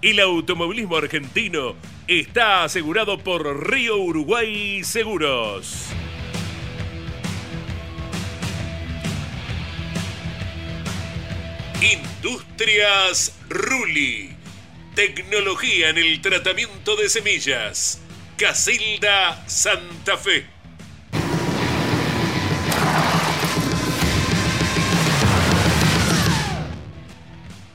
El automovilismo argentino está asegurado por Río Uruguay Seguros. Industrias Ruli. Tecnología en el tratamiento de semillas. Casilda Santa Fe.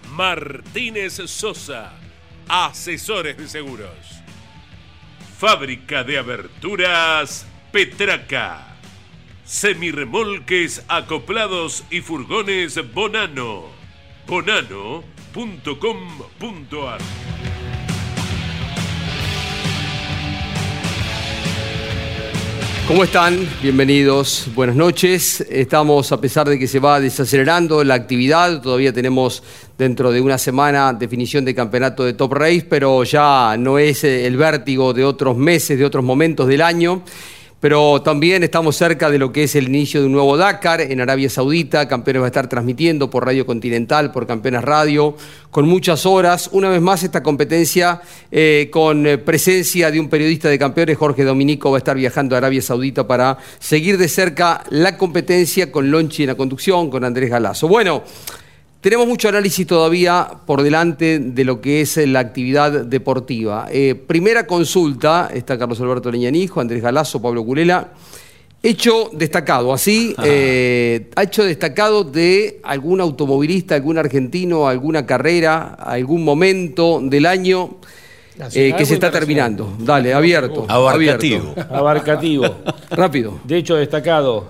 Martínez Sosa. Asesores de seguros. Fábrica de aberturas Petraca. Semirremolques acoplados y furgones Bonano. Bonano.com.ar ¿Cómo están? Bienvenidos, buenas noches. Estamos, a pesar de que se va desacelerando la actividad, todavía tenemos dentro de una semana definición de campeonato de Top Race, pero ya no es el vértigo de otros meses, de otros momentos del año. Pero también estamos cerca de lo que es el inicio de un nuevo Dakar en Arabia Saudita. Campeones va a estar transmitiendo por Radio Continental, por Campeones Radio, con muchas horas. Una vez más, esta competencia eh, con eh, presencia de un periodista de campeones, Jorge Dominico, va a estar viajando a Arabia Saudita para seguir de cerca la competencia con Lonchi en la conducción, con Andrés Galazo. Bueno. Tenemos mucho análisis todavía por delante de lo que es la actividad deportiva. Eh, primera consulta, está Carlos Alberto Leñanijo, Andrés Galazo, Pablo Culela. Hecho destacado, así, eh, ha hecho destacado de algún automovilista, algún argentino, alguna carrera, algún momento del año eh, que se está terminando. Dale, abierto. Abarcativo. abierto. Abarcativo. Rápido. De hecho, destacado.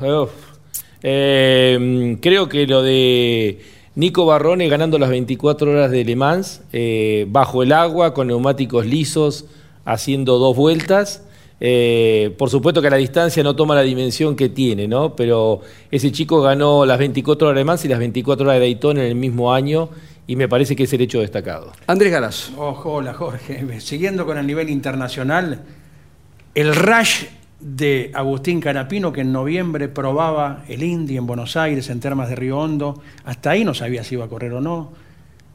Eh, creo que lo de Nico Barrone ganando las 24 horas de Le Mans, eh, bajo el agua, con neumáticos lisos, haciendo dos vueltas. Eh, por supuesto que la distancia no toma la dimensión que tiene, ¿no? Pero ese chico ganó las 24 horas de Le Mans y las 24 horas de Daytona en el mismo año y me parece que es el hecho destacado. Andrés. Ojo, hola Jorge. Siguiendo con el nivel internacional, el rush de Agustín Canapino, que en noviembre probaba el Indy en Buenos Aires, en Termas de Río Hondo. Hasta ahí no sabía si iba a correr o no.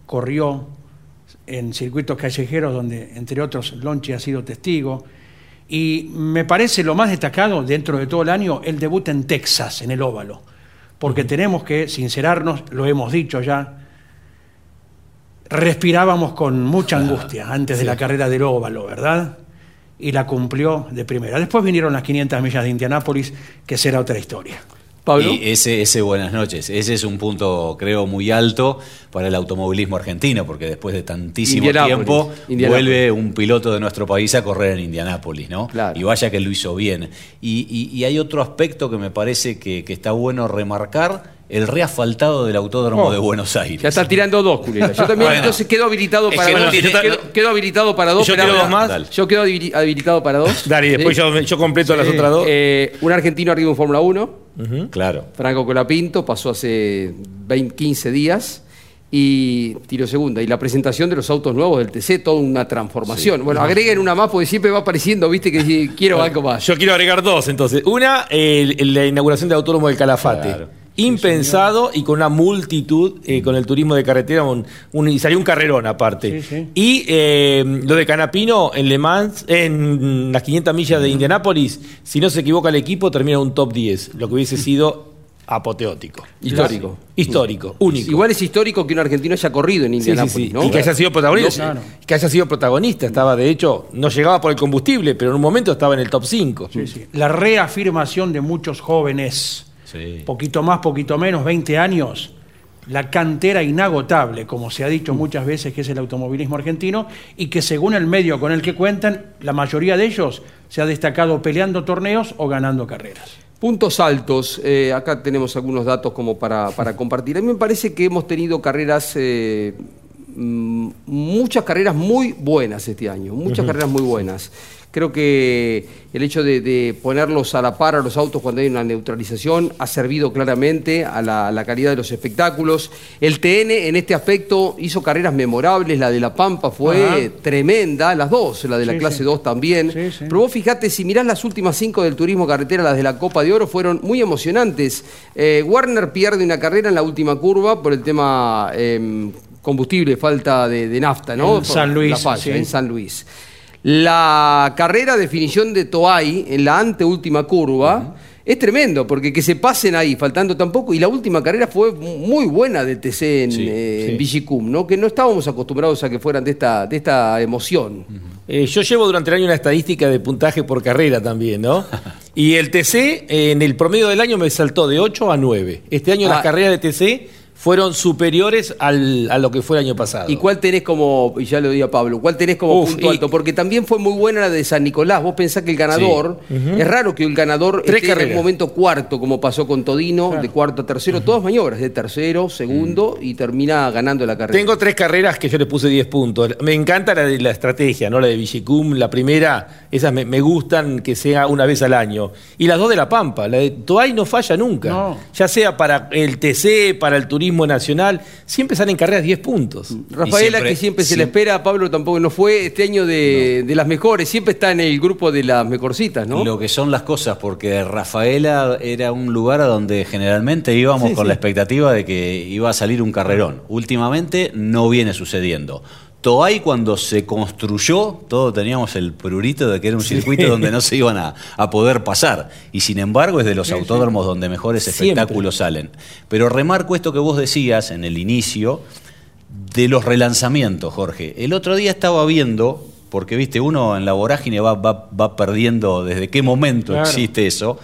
Corrió en circuitos callejeros donde, entre otros, Lonchi ha sido testigo. Y me parece lo más destacado dentro de todo el año el debut en Texas, en el óvalo. Porque tenemos que sincerarnos, lo hemos dicho ya, respirábamos con mucha angustia antes de la carrera del óvalo, ¿verdad? Y la cumplió de primera. Después vinieron las 500 millas de Indianápolis, que será otra historia. Pablo. Y ese, ese buenas noches. Ese es un punto, creo, muy alto para el automovilismo argentino, porque después de tantísimo Indianápolis, tiempo Indianápolis. vuelve un piloto de nuestro país a correr en Indianápolis, ¿no? Claro. Y vaya que lo hizo bien. Y, y- y hay otro aspecto que me parece que, que está bueno remarcar, el reasfaltado del Autódromo Oh. de Buenos Aires. Ya está tirando dos, Culela. Yo también, Bueno. entonces quedo habilitado para que no dos. quedo, quedo habilitado para dos. Yo quiero dos más. Dale. Yo quedo habili- habilitado para dos. Dale, y después Sí. yo, yo completo las otras dos. Eh, un argentino arriba en Fórmula 1, Claro. Franco Colapinto, pasó hace 20, 15 días y tiró segunda. Y la presentación de los autos nuevos del TC, toda una transformación. Bueno, agreguen una más porque siempre va apareciendo, viste, que quiero algo más. Yo quiero agregar dos, entonces. Una, el- el- la inauguración del Autódromo del Calafate. Claro. Impensado y con una multitud, eh, con el turismo de carretera, un- un- y salió un carrerón aparte. Sí, sí. Y eh, lo de Canapino en Le Mans, en las 500 millas de Indianápolis, si no se equivoca el equipo, termina un top 10, lo que hubiese sido apoteótico. Histórico. Histórico, único. Igual es histórico que un argentino haya corrido en Sí, sí, Indianápolis, sí. ¿no? Y que haya sido protagonista. Claro. Que haya sido protagonista. Estaba, de hecho, no llegaba por el combustible, pero en un momento estaba en el top 5. Sí, sí. La reafirmación de muchos jóvenes, Sí. poquito más, poquito menos, 20 años, la cantera inagotable, como se ha dicho muchas veces que es el automovilismo argentino, y que según el medio con el que cuentan, la mayoría de ellos se ha destacado peleando torneos o ganando carreras. Puntos altos, eh, acá tenemos algunos datos como para, para compartir. A mí me parece que hemos tenido carreras, eh, muchas carreras muy buenas este año, muchas carreras muy buenas. Creo que el hecho de, de ponerlos a la par a los autos cuando hay una neutralización ha servido claramente a la, a la calidad de los espectáculos. El TN en este aspecto hizo carreras memorables, la de La Pampa fue Ajá. tremenda, las dos, la de la Sí, clase sí. 2 también. Sí. Pero vos fijate, si mirás las últimas cinco del turismo carretera, las de la Copa de Oro, fueron muy emocionantes. Eh, Warner pierde una carrera en la última curva por el tema em, combustible, falta de, de nafta, ¿no? En San Luis, La falla, sí. en San Luis. La carrera definición de Toay en la anteúltima curva. Es tremendo, porque que se pasen ahí, faltando tampoco, y la última carrera fue muy buena del TC en, Sí, eh, sí. en Vigicum, ¿no? Que no estábamos acostumbrados a que fueran de esta, de esta emoción. Eh, yo llevo durante el año una estadística de puntaje por carrera también, ¿no? Y el TC eh, en el promedio del año me saltó de 8 a 9. Este año Ah. las carreras de TC fueron superiores al- a lo que fue el año pasado. ¿Y cuál tenés como, y ya lo di a Pablo, cuál tenés como Uf, punto y- alto? Porque también fue muy buena la de San Nicolás. Vos pensás que el ganador, es raro que el ganador Tres esté en carreras. algún momento cuarto, como pasó con Todino, de cuarto a tercero, todas maniobras, de tercero, segundo, y termina ganando la carrera. Tengo tres carreras que yo le puse 10 puntos. Me encanta la de la estrategia, ¿no? La de Vigicum, la primera, esas me, me gustan que sea una vez al año. Y las dos de La Pampa. La de Toay no falla nunca. No. Ya sea para el TC, para el turismo nacional, siempre salen carreras 10 puntos. Rafaela, siempre- que siempre se le espera, Pablo tampoco no fue este año de, de las mejores, siempre está en el grupo de las mejorcitas, ¿no? Lo que son las cosas, porque Rafaela era un lugar a donde generalmente íbamos Sí, con sí. la expectativa de que iba a salir un carrerón. Últimamente no viene sucediendo. Toay cuando se construyó, todos teníamos el prurito de que era un circuito donde no se iban a, a poder pasar. Y sin embargo es de los autódromos donde mejores Siempre. espectáculos salen. Pero remarco esto que vos decías en el inicio, de los relanzamientos, Jorge. El otro día estaba viendo, porque viste, uno en la vorágine va, va- va perdiendo desde qué momento Claro. existe eso.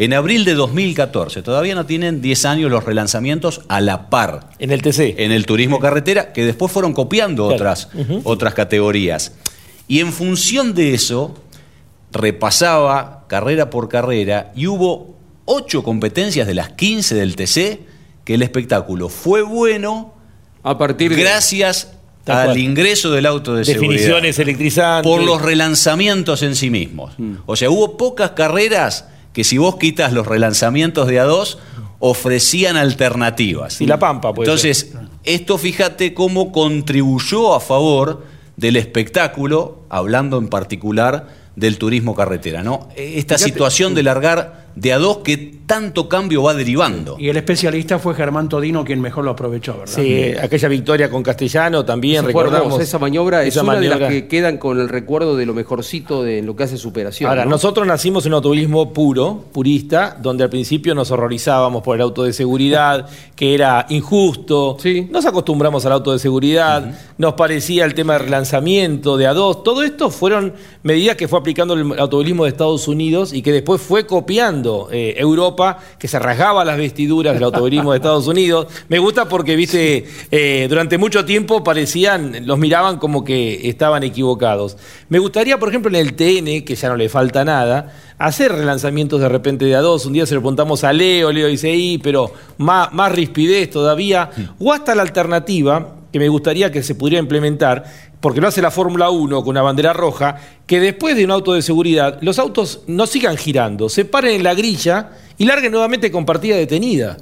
En abril de 2014, todavía no tienen 10 años los relanzamientos a la par En el TC. en el turismo carretera, que después fueron copiando Claro. otras, otras categorías. Y en función de eso, repasaba carrera por carrera y hubo ocho competencias de las 15 del TC que el espectáculo fue bueno A partir de... gracias al cual. ingreso del auto de seguridad. Definiciones electrizantes. Por los relanzamientos en sí mismos. O sea, hubo pocas carreras que si vos quitas los relanzamientos de A2, ofrecían alternativas. Y La Pampa, puede Entonces, esto fíjate cómo contribuyó a favor del espectáculo, hablando en particular del turismo carretera, ¿no? Esta Fíjate- situación de largar de a dos que tanto cambio va derivando. Y el especialista fue Germán Todino quien mejor lo aprovechó, ¿verdad? Sí, aquella victoria con Castellano también, recordamos. esa maniobra es una de las que quedan con el recuerdo de lo mejorcito de lo que hace superación. Ahora, ¿no? nosotros nacimos en un automovilismo puro, purista, donde al principio nos horrorizábamos por el auto de seguridad, que era injusto. Sí. Nos acostumbramos al auto de seguridad, nos parecía el tema de relanzamiento, de A2. Todo esto fueron medidas que fue aplicando el automovilismo de Estados Unidos y que después fue copiando eh, Europa, que se rasgaba las vestiduras del automovilismo de Estados Unidos. Me gusta porque, viste, eh, durante mucho tiempo parecían, los miraban como que estaban equivocados. Me gustaría, por ejemplo, en el TN, que ya no le falta nada, hacer relanzamientos de repente de a dos. Un día se lo preguntamos a Leo, Leo dice, "Y, pero más, más rispidez todavía. O hasta la alternativa, que me gustaría que se pudiera implementar, porque lo hace la Fórmula 1 con una bandera roja, que después de un auto de seguridad, los autos no sigan girando, se paren en la grilla y larguen nuevamente con partida detenida.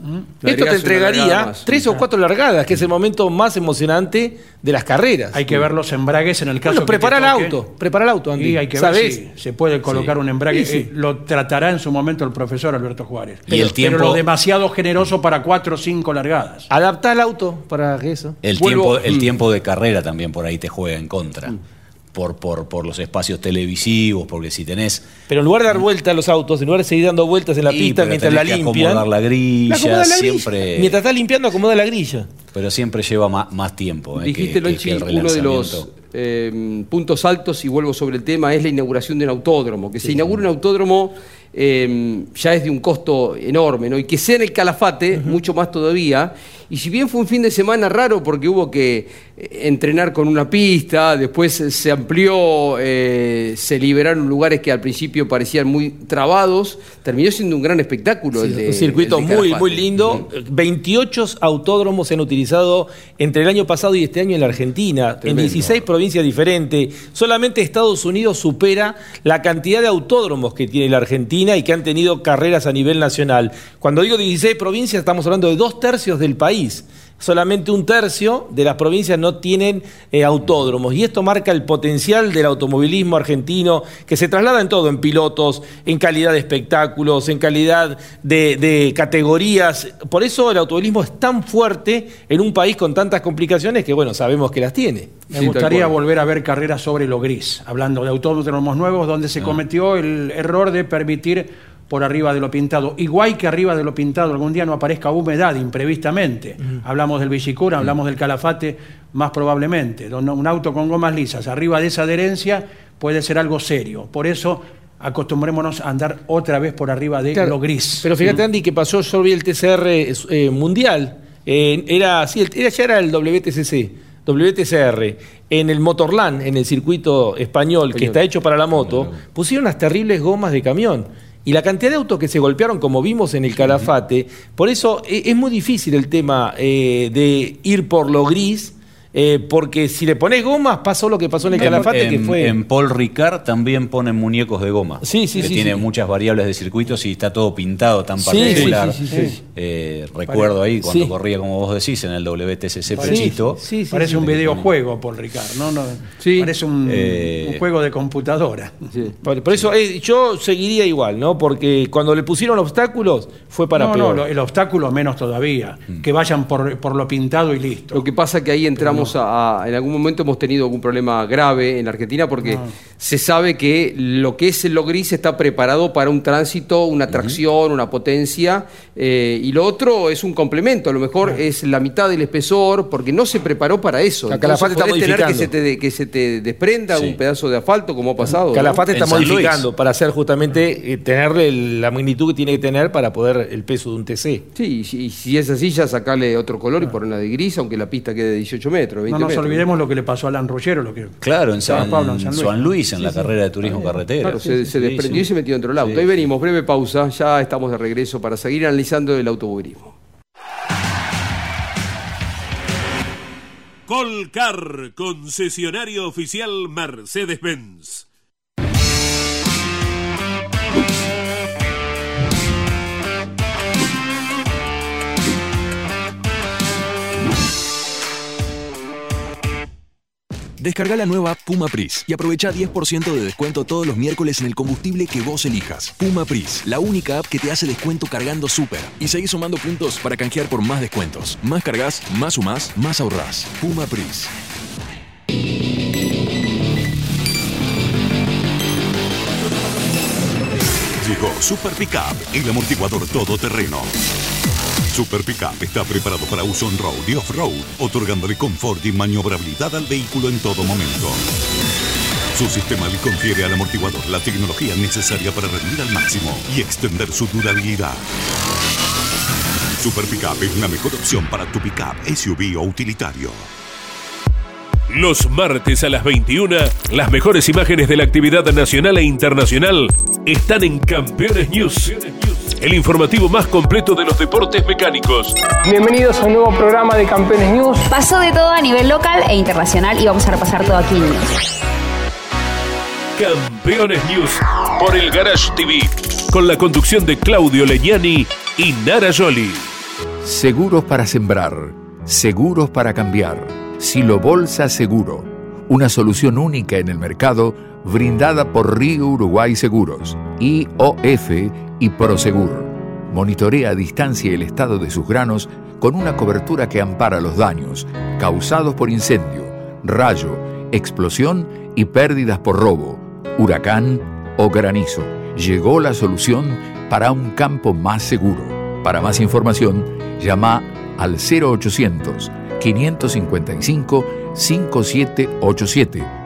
Esto Le te entregaría tres o cuatro largadas, que es el momento más emocionante de las carreras. Hay que ver los embragues en el caso Bueno, que te prepara el auto, prepara el auto, Andy. Y hay que ¿Sabés? ver si se puede colocar Sí. un embrague. Sí, sí. Eh, lo tratará en su momento el profesor Alberto Juárez. Y el tiempo- Pero lo demasiado generoso para cuatro o cinco largadas. Adaptá el auto para eso. El, Vuelvo- tiempo, el Mm. tiempo de carrera también por ahí te juega en conra. Por, por, por los espacios televisivos, porque si tenés. Pero en lugar de dar vueltas a los autos, en lugar de seguir dando vueltas en la pista pero mientras la tenés limpian. acomodar la grilla, la acomoda la grilla. siempre- Mientras está limpiando, acomoda la grilla. Pero siempre lleva más, más tiempo. eh, Dijiste, que- que- que uno de los eh, puntos altos, y vuelvo sobre el tema, es la inauguración de un autódromo. Que se inaugure un autódromo eh, ya es de un costo enorme, ¿no? Y que sea en el Calafate, mucho más todavía. Y si bien fue un fin de semana raro porque hubo que entrenar con una pista, después se amplió, eh, se liberaron lugares que al principio parecían muy trabados, terminó siendo un gran espectáculo. el de- un circuito el de muy, muy lindo. 28 autódromos se han utilizado entre el año pasado y este año en la Argentina, Tremendo. en 16 provincias diferentes. Solamente Estados Unidos supera la cantidad de autódromos que tiene la Argentina y que han tenido carreras a nivel nacional. Cuando digo 16 provincias, estamos hablando de dos tercios del país. Solamente un tercio de las provincias no tienen eh, autódromos. Y esto marca el potencial del automovilismo argentino, que se traslada en todo, en pilotos, en calidad de espectáculos, en calidad de, de categorías. Por eso el automovilismo es tan fuerte en un país con tantas complicaciones que, bueno, sabemos que las tiene. Me Sí, gustaría volver a ver carreras sobre lo gris, hablando de autódromos nuevos, donde Ah. se cometió el error de permitir por arriba de lo pintado. Igual que arriba de lo pintado algún día no aparezca humedad imprevistamente. Hablamos del Villicura, hablamos del Calafate, más probablemente. Donde Un auto con gomas lisas arriba de esa adherencia puede ser algo serio. Por eso acostumbrémonos a andar otra vez por arriba de Claro, lo gris. Pero fíjate, Andy, que pasó, yo vi el TCR eh, mundial. eh, era, sí, era, ya era el WTCC, WTCR. En el Motorland, en el circuito español, que está hecho para la moto, pusieron unas terribles gomas de camión. Y la cantidad de autos que se golpearon, como vimos en el Calafate, por eso eh, es muy difícil el tema eh, de ir por lo gris, eh, porque si le pones gomas, pasó lo que pasó en el Calafate, en, que fue... en Paul Ricard también ponen muñecos de goma. Sí, sí, que sí, tiene sí. muchas variables de circuitos y está todo pintado tan particular. sí, sí, sí, sí. Eh, recuerdo ahí cuando Sí. corría, como vos decís, en el WTCC Pechito. sí, sí, Parece sí. un videojuego, Paul Ricard, ¿no? no Sí. Parece un, Eh, un juego de computadora. Sí. Por, por eso eh, yo seguiría igual, ¿no? Porque cuando le pusieron obstáculos fue para no, peor. no, el obstáculo menos todavía. Mm. Que vayan por, por lo pintado y listo. Lo que pasa es que ahí entramos a, En algún momento hemos tenido algún problema grave en la Argentina porque se sabe que lo que es lo gris está preparado para un tránsito, una tracción, una potencia, eh, y lo otro es un complemento. A lo mejor es la mitad del espesor porque no se preparó para eso. La Calafate Entonces, está podés tener que se, modificando. te, que se te desprenda Sí. un pedazo de asfalto como ha pasado. ¿no? Calafate está Luis. modificando para hacer justamente eh, tenerle la magnitud que tiene que tener para poder el peso de un TC. Sí, y si, es así, ya sacarle otro color y ponerla de gris, aunque la pista quede de 18 metros, 20 No nos metros. olvidemos lo que le pasó a Alan Ruggiero, lo que Claro, en San, Pablo en San Luis, en la carrera de turismo carretera. Claro, se, se desprendió y se metió dentro del auto. Sí, Ahí venimos, breve pausa, ya estamos de regreso para seguir analizando el automovilismo. Colcar, concesionario oficial Mercedes-Benz. Descarga la nueva Puma Pris y aprovecha 10% de descuento todos los miércoles en el combustible que vos elijas. Puma Pris, la única app que te hace descuento cargando súper. Y seguís sumando puntos para canjear por más descuentos. Más cargas, más sumás, más ahorrás. Puma Pris. Llegó Super Pickup, el amortiguador todoterreno. Super Pickup está preparado para uso on-road y off-road, otorgándole confort y maniobrabilidad al vehículo en todo momento. Su sistema le confiere al amortiguador la tecnología necesaria para rendir al máximo y extender su durabilidad. Super Pickup es una mejor opción para tu pickup, SUV o utilitario. Los martes a las 21, las mejores imágenes de la actividad nacional e internacional están en Campeones News, el informativo más completo de los deportes mecánicos. Bienvenidos a un nuevo programa de Campeones News. Pasó de todo a nivel local e internacional y vamos a repasar todo aquí en News. Campeones News por el Garage TV, con la conducción de Claudio Legnani y Nara Joli. Seguros para sembrar, seguros para cambiar. Silo Bolsa Seguro, una solución única en el mercado brindada por Río Uruguay Seguros, IOF y Prosegur. Monitorea a distancia el estado de sus granos con una cobertura que ampara los daños causados por incendio, rayo, explosión y pérdidas por robo, huracán o granizo. Llegó la solución para un campo más seguro. Para más información, llama al 0800 555 5787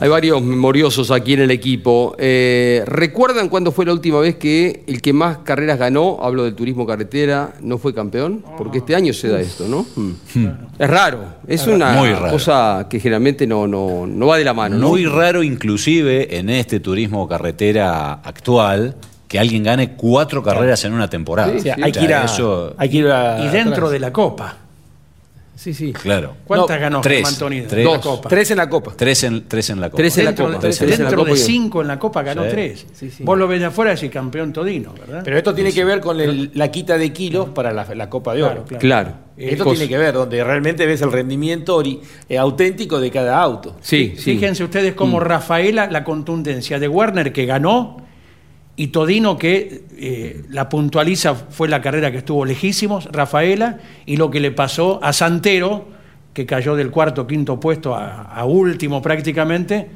Hay varios memoriosos aquí en el equipo. Eh, ¿Recuerdan cuándo fue la última vez que el que más carreras ganó, hablo del turismo carretera, no fue campeón? Porque este año se da esto, ¿no? Hmm. Es raro, es una cosa que generalmente no, no, no, va de la mano. ¿no? Muy raro inclusive en este turismo carretera actual que alguien gane cuatro carreras en una temporada. hay, que ir a, Y dentro de la Copa. Sí, sí. Claro. ¿Cuántas ganó tres, Antonio? Tres, la Copa. tres en la Copa. Tres en, tres en la Copa. Tres en la Copa. dentro de cinco en la Copa ganó tres. Vos lo ves de afuera y campeón todino, ¿verdad? Pero esto tiene que ver con la quita de kilos para la, Copa de Oro. Claro. Esto tiene que ver, donde realmente ves el rendimiento eh, auténtico de cada auto. Sí, Fíjense ustedes cómo mm. Rafaela, la contundencia de Werner que ganó y Todino que eh, la puntualiza fue la carrera que estuvo lejísimos, Rafaela, y lo que le pasó a Santero, que cayó del cuarto quinto puesto a, último prácticamente,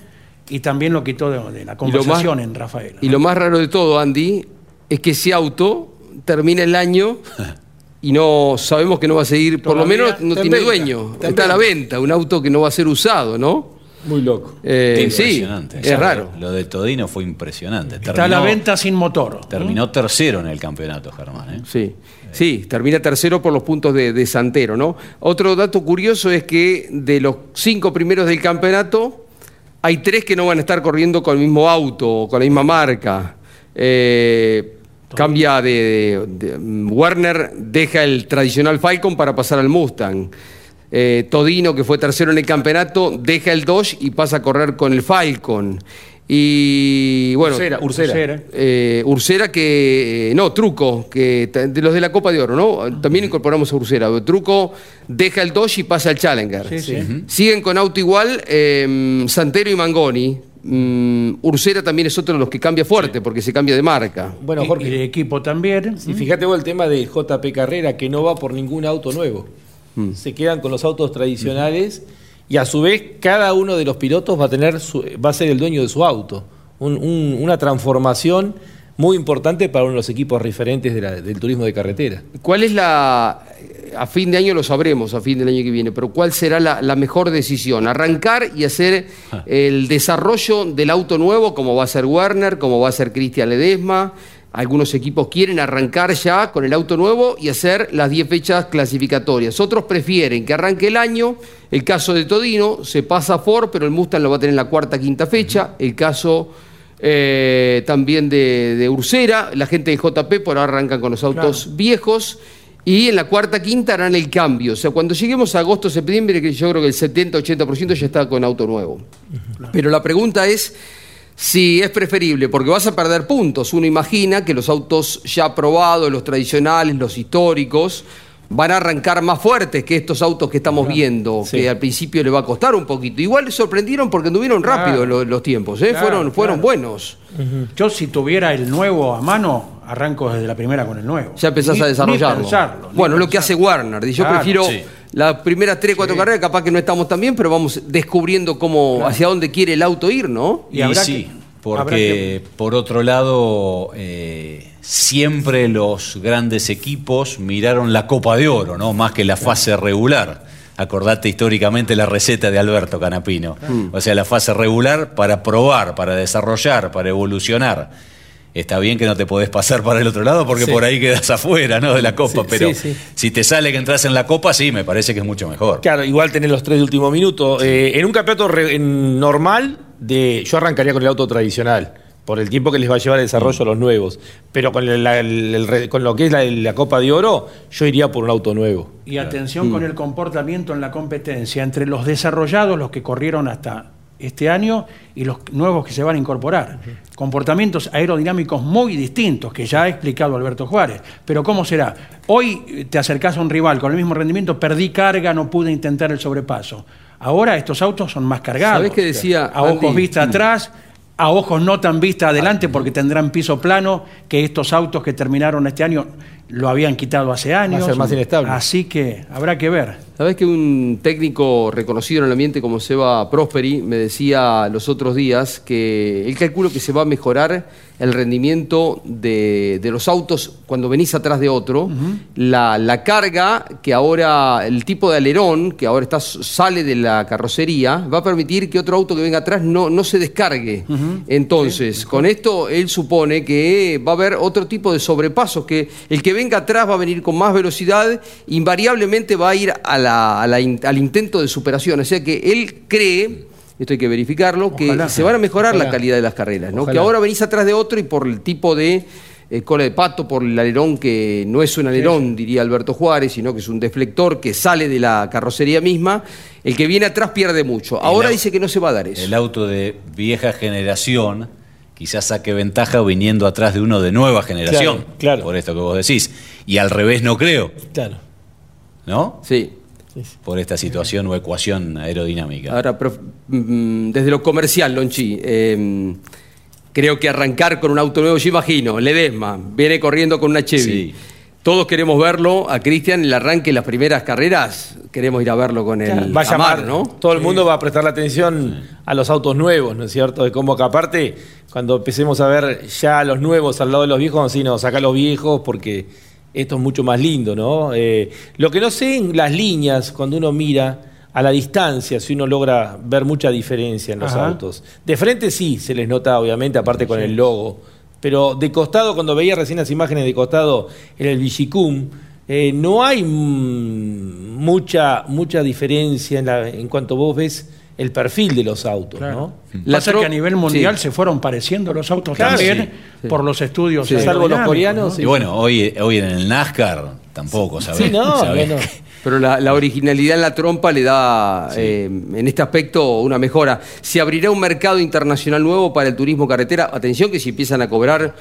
y también lo quitó de, la conversación en Rafaela. Y lo más raro de todo, Andy, es que ese auto termina el año y no sabemos que no va a seguir, por lo menos no tiene dueño, está a la venta, un auto que no va a ser usado, ¿no? Muy loco. Eh, impresionante. Sí, es raro. Lo de Todino fue impresionante. Está a la venta sin motor. Terminó tercero en el campeonato, Germán. ¿eh? Sí. Sí, termina tercero por los puntos de, Santero, ¿no? Otro dato curioso es que de los cinco primeros del campeonato, hay tres que no van a estar corriendo con el mismo auto, con la misma marca. Eh, cambia de, Warner, deja el tradicional Falcon para pasar al Mustang. Eh, Todino, que fue tercero en el campeonato, deja el Dodge y pasa a correr con el Falcon. Y bueno, Ursera, Ursera. Eh, Ursera que, eh, no, Truco, que de los de la Copa de Oro, ¿no? También incorporamos a Ursera. Truco deja el Dodge y pasa al Challenger. Siguen con auto igual Santero y Mangoni. Mm, Ursera también es otro de los que cambia fuerte porque se cambia de marca. Bueno, Jorge. Y de equipo también. Y fíjate vos el tema de JP Carrera que no va por ningún auto nuevo. Mm. se quedan con los autos tradicionales y a su vez cada uno de los pilotos va a, tener va a ser el dueño de su auto. una transformación muy importante para uno de los equipos referentes del turismo de carretera. ¿Cuál es la, a fin de año lo sabremos, a fin del año que viene, pero cuál será la, la mejor decisión? Arrancar y hacer ah. el desarrollo del auto nuevo, como va a ser Werner, como va a ser Cristian Ledesma, algunos equipos quieren arrancar ya con el auto nuevo y hacer las 10 fechas clasificatorias. Otros prefieren que arranque el año. El caso de Todino se pasa a Ford, pero el Mustang lo va a tener en la cuarta, quinta fecha. El caso eh, también de, Ursera, la gente de JP por ahora arrancan con los autos viejos. Y en la cuarta, quinta harán el cambio. O sea, cuando lleguemos a agosto, septiembre, que yo creo que el 70-80% ya está con auto nuevo. Pero la pregunta es Sí, es preferible, porque vas a perder puntos. Uno imagina que los autos ya probados, los tradicionales, los históricos, van a arrancar más fuertes que estos autos que estamos viendo, que al principio le va a costar un poquito. Igual le sorprendieron porque anduvieron rápido los, tiempos, ¿eh? fueron, fueron buenos. Yo si tuviera el nuevo a mano, arranco desde la primera con el nuevo. Ya empezás a desarrollarlo. bueno, es lo que hace Warner. Yo prefiero las primeras tres, cuatro carreras, capaz que no estamos tan bien, pero vamos descubriendo cómo, hacia dónde quiere el auto ir, ¿no? Y, sí, porque por otro lado, eh, siempre los grandes equipos miraron la Copa de Oro, ¿no? Más que la fase regular. acordate históricamente la receta de Alberto Canapino. O sea, la fase regular para probar, para desarrollar, para evolucionar. Está bien que no te podés pasar para el otro lado porque Sí. por ahí quedas afuera ¿no? de la Copa, Sí, pero sí, sí. si te sale que entras en la Copa, sí, me parece que es mucho mejor. Claro, igual tener los tres de último minuto. Eh, en un campeonato re- en normal, de, yo arrancaría con el auto tradicional, por el tiempo que les va a llevar el desarrollo a los nuevos. Pero con, el- la- el- el re- con lo que es la, la Copa de Oro, yo iría por un auto nuevo. Y atención con el comportamiento en la competencia entre los desarrollados, los que corrieron hasta este año, y los nuevos que se van a incorporar. Comportamientos aerodinámicos muy distintos, que ya ha explicado Alberto Juárez. Pero ¿cómo será? Hoy te acercás a un rival con el mismo rendimiento, perdí carga, no pude intentar el sobrepaso. Ahora estos autos son más cargados. ¿Sabés qué decía A ojos Andy? vista atrás, a ojos no tan vista adelante, porque tendrán piso plano, que estos autos que terminaron este año lo habían quitado hace años. ser más inestable. Así que habrá que ver. Sabés que un técnico reconocido en el ambiente como Seba Prosperi me decía los otros días que él calcula que se va a mejorar el rendimiento de, de los autos cuando venís atrás de otro. la, la carga que ahora, el tipo de alerón que ahora está, sale de la carrocería, va a permitir que otro auto que venga atrás no, no se descargue. Entonces, con esto él supone que va a haber otro tipo de sobrepasos, que el que venga atrás va a venir con más velocidad, invariablemente va a ir a la- a la al intento de superación. O sea que él cree, esto hay que verificarlo, que Ojalá. se van a mejorar la calidad de las carreras. ¿no? Ojalá. Que ahora venís atrás de otro y por el tipo de eh, cola de pato, por el alerón que no es un alerón, diría Alberto Juárez, sino que es un deflector que sale de la carrocería misma, el que viene atrás pierde mucho. Ahora dice que no se va a dar eso. El auto de vieja generación quizás saque ventaja viniendo atrás de uno de nueva generación. Claro, claro. Por esto que vos decís. Y al revés no creo, Claro. ¿no? Sí. Por esta situación o ecuación aerodinámica. Ahora, prof- mm, desde lo comercial, Lonchi, eh, creo que arrancar con un auto nuevo, yo imagino, Ledesma, viene corriendo con una Chevy. Sí. Todos queremos verlo a Cristian en el arranque de las primeras carreras. Queremos ir a verlo con el va a llamar, Amar, ¿no? Todo el mundo va a prestar la atención a los autos nuevos, ¿no es cierto? De cómo que aparte, cuando empecemos a ver ya los nuevos al lado de los viejos, a decir, no, saca los viejos porque esto es mucho más lindo, ¿no? Eh, lo que no sé en las líneas, cuando uno mira a la distancia, si uno logra ver mucha diferencia en los Ajá. autos. De frente sí, se les nota obviamente, aparte con el logo. Pero de costado, cuando veía recién las imágenes de costado en el Vigicum, eh, no hay mm, mucha, mucha diferencia en, la- en cuanto vos ves el perfil de los autos, ¿no? La Pasa que a nivel mundial sí. se fueron pareciendo los autos Claro, también sí. por los estudios. Sí. Salvo los coreanos. Y bueno, hoy, hoy en el NASCAR tampoco, ¿sabes? Sí, no, ¿Sabés? Pero la, la originalidad en la trompa le da, eh, en este aspecto, una mejora. ¿Se abrirá un mercado internacional nuevo para el turismo carretera? Atención que si empiezan a cobrar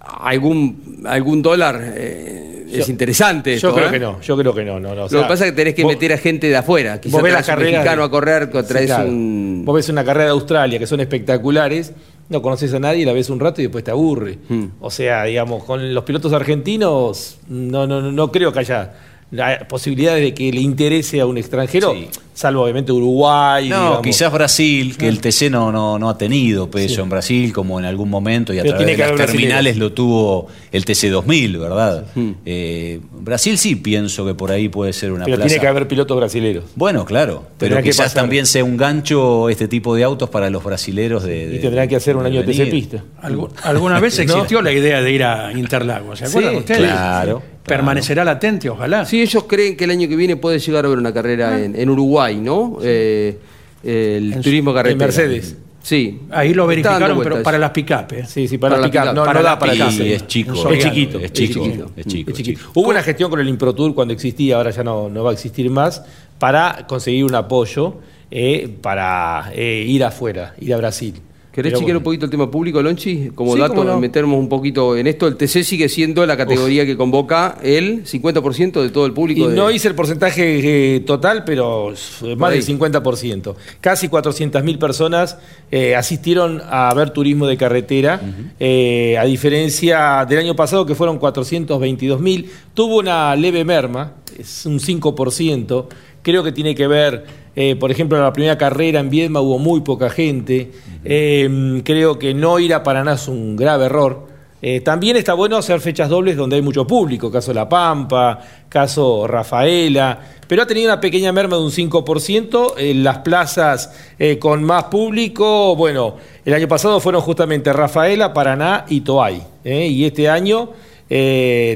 algún, algún dólar, eh, es interesante. Yo creo ¿eh? que no, yo creo que no. no, no. O Lo sea, que pasa es que tenés que vos- meter a gente de afuera. Quizás vos ves traes las un mexicano de- a correr, Sí, traes claro. un... Vos ves una carrera de Australia que son espectaculares, no conoces a nadie, la ves un rato y después te aburre. Mm. O sea, digamos, con los pilotos argentinos no, no, no, no creo que haya la- posibilidades de que le interese a un extranjero, Sí. salvo obviamente Uruguay. No, digamos. quizás Brasil, que el TC no, no, no ha tenido peso en Brasil como en algún momento y a Pero través de las terminales lo tuvo el TC 2000, ¿verdad? Eh, Brasil sí pienso que por ahí puede ser una Pero plaza. tiene que haber pilotos brasileños. Bueno, claro, pero quizás pasar. también sea un gancho este tipo de autos para los brasileros de, de- Y tendrán que hacer un año de TC pista. Algu- Alguna vez existió la idea de ir a Interlagos, ¿se acuerdan Sí, ustedes? claro, Permanecerá latente, ojalá. Sí, ellos creen que el año que viene puede llegar a haber una carrera en, en Uruguay, ¿no? Eh, el En- turismo carretera. en Mercedes. Sí. Ahí lo verificaron, pero vueltas. para las picapes. Sí, sí, para, Para la picar. pick-up, No, para no la da para. Y es chico, Es chiquito, es chico, es chiquito. es chico, Es. Hubo una gestión con el ImproTour cuando existía, ahora ya no, no va a existir más, para conseguir un apoyo eh, para eh, ir afuera, ir a Brasil. ¿Querés chequear bueno. un poquito el tema público, Lonchi? Como Sí, dato, no. meternos un poquito en esto. El TC sigue siendo la categoría que convoca el 50% de todo el público. Y de- no hice el porcentaje eh, total, pero más del 50%. Casi 400.000 personas eh, asistieron a ver turismo de carretera, eh, a diferencia del año pasado que fueron 422.000. Tuvo una leve merma, es un 5%. Creo que tiene que ver, eh, por ejemplo, en la primera carrera en Viedma hubo muy poca gente. Eh, creo que no ir a Paraná es un grave error. Eh, también está bueno hacer fechas dobles donde hay mucho público, caso La Pampa, caso Rafaela, pero ha tenido una pequeña merma de un 5% en las plazas eh, con más público. Bueno, el año pasado fueron justamente Rafaela, Paraná y Toay. ¿eh? Y este año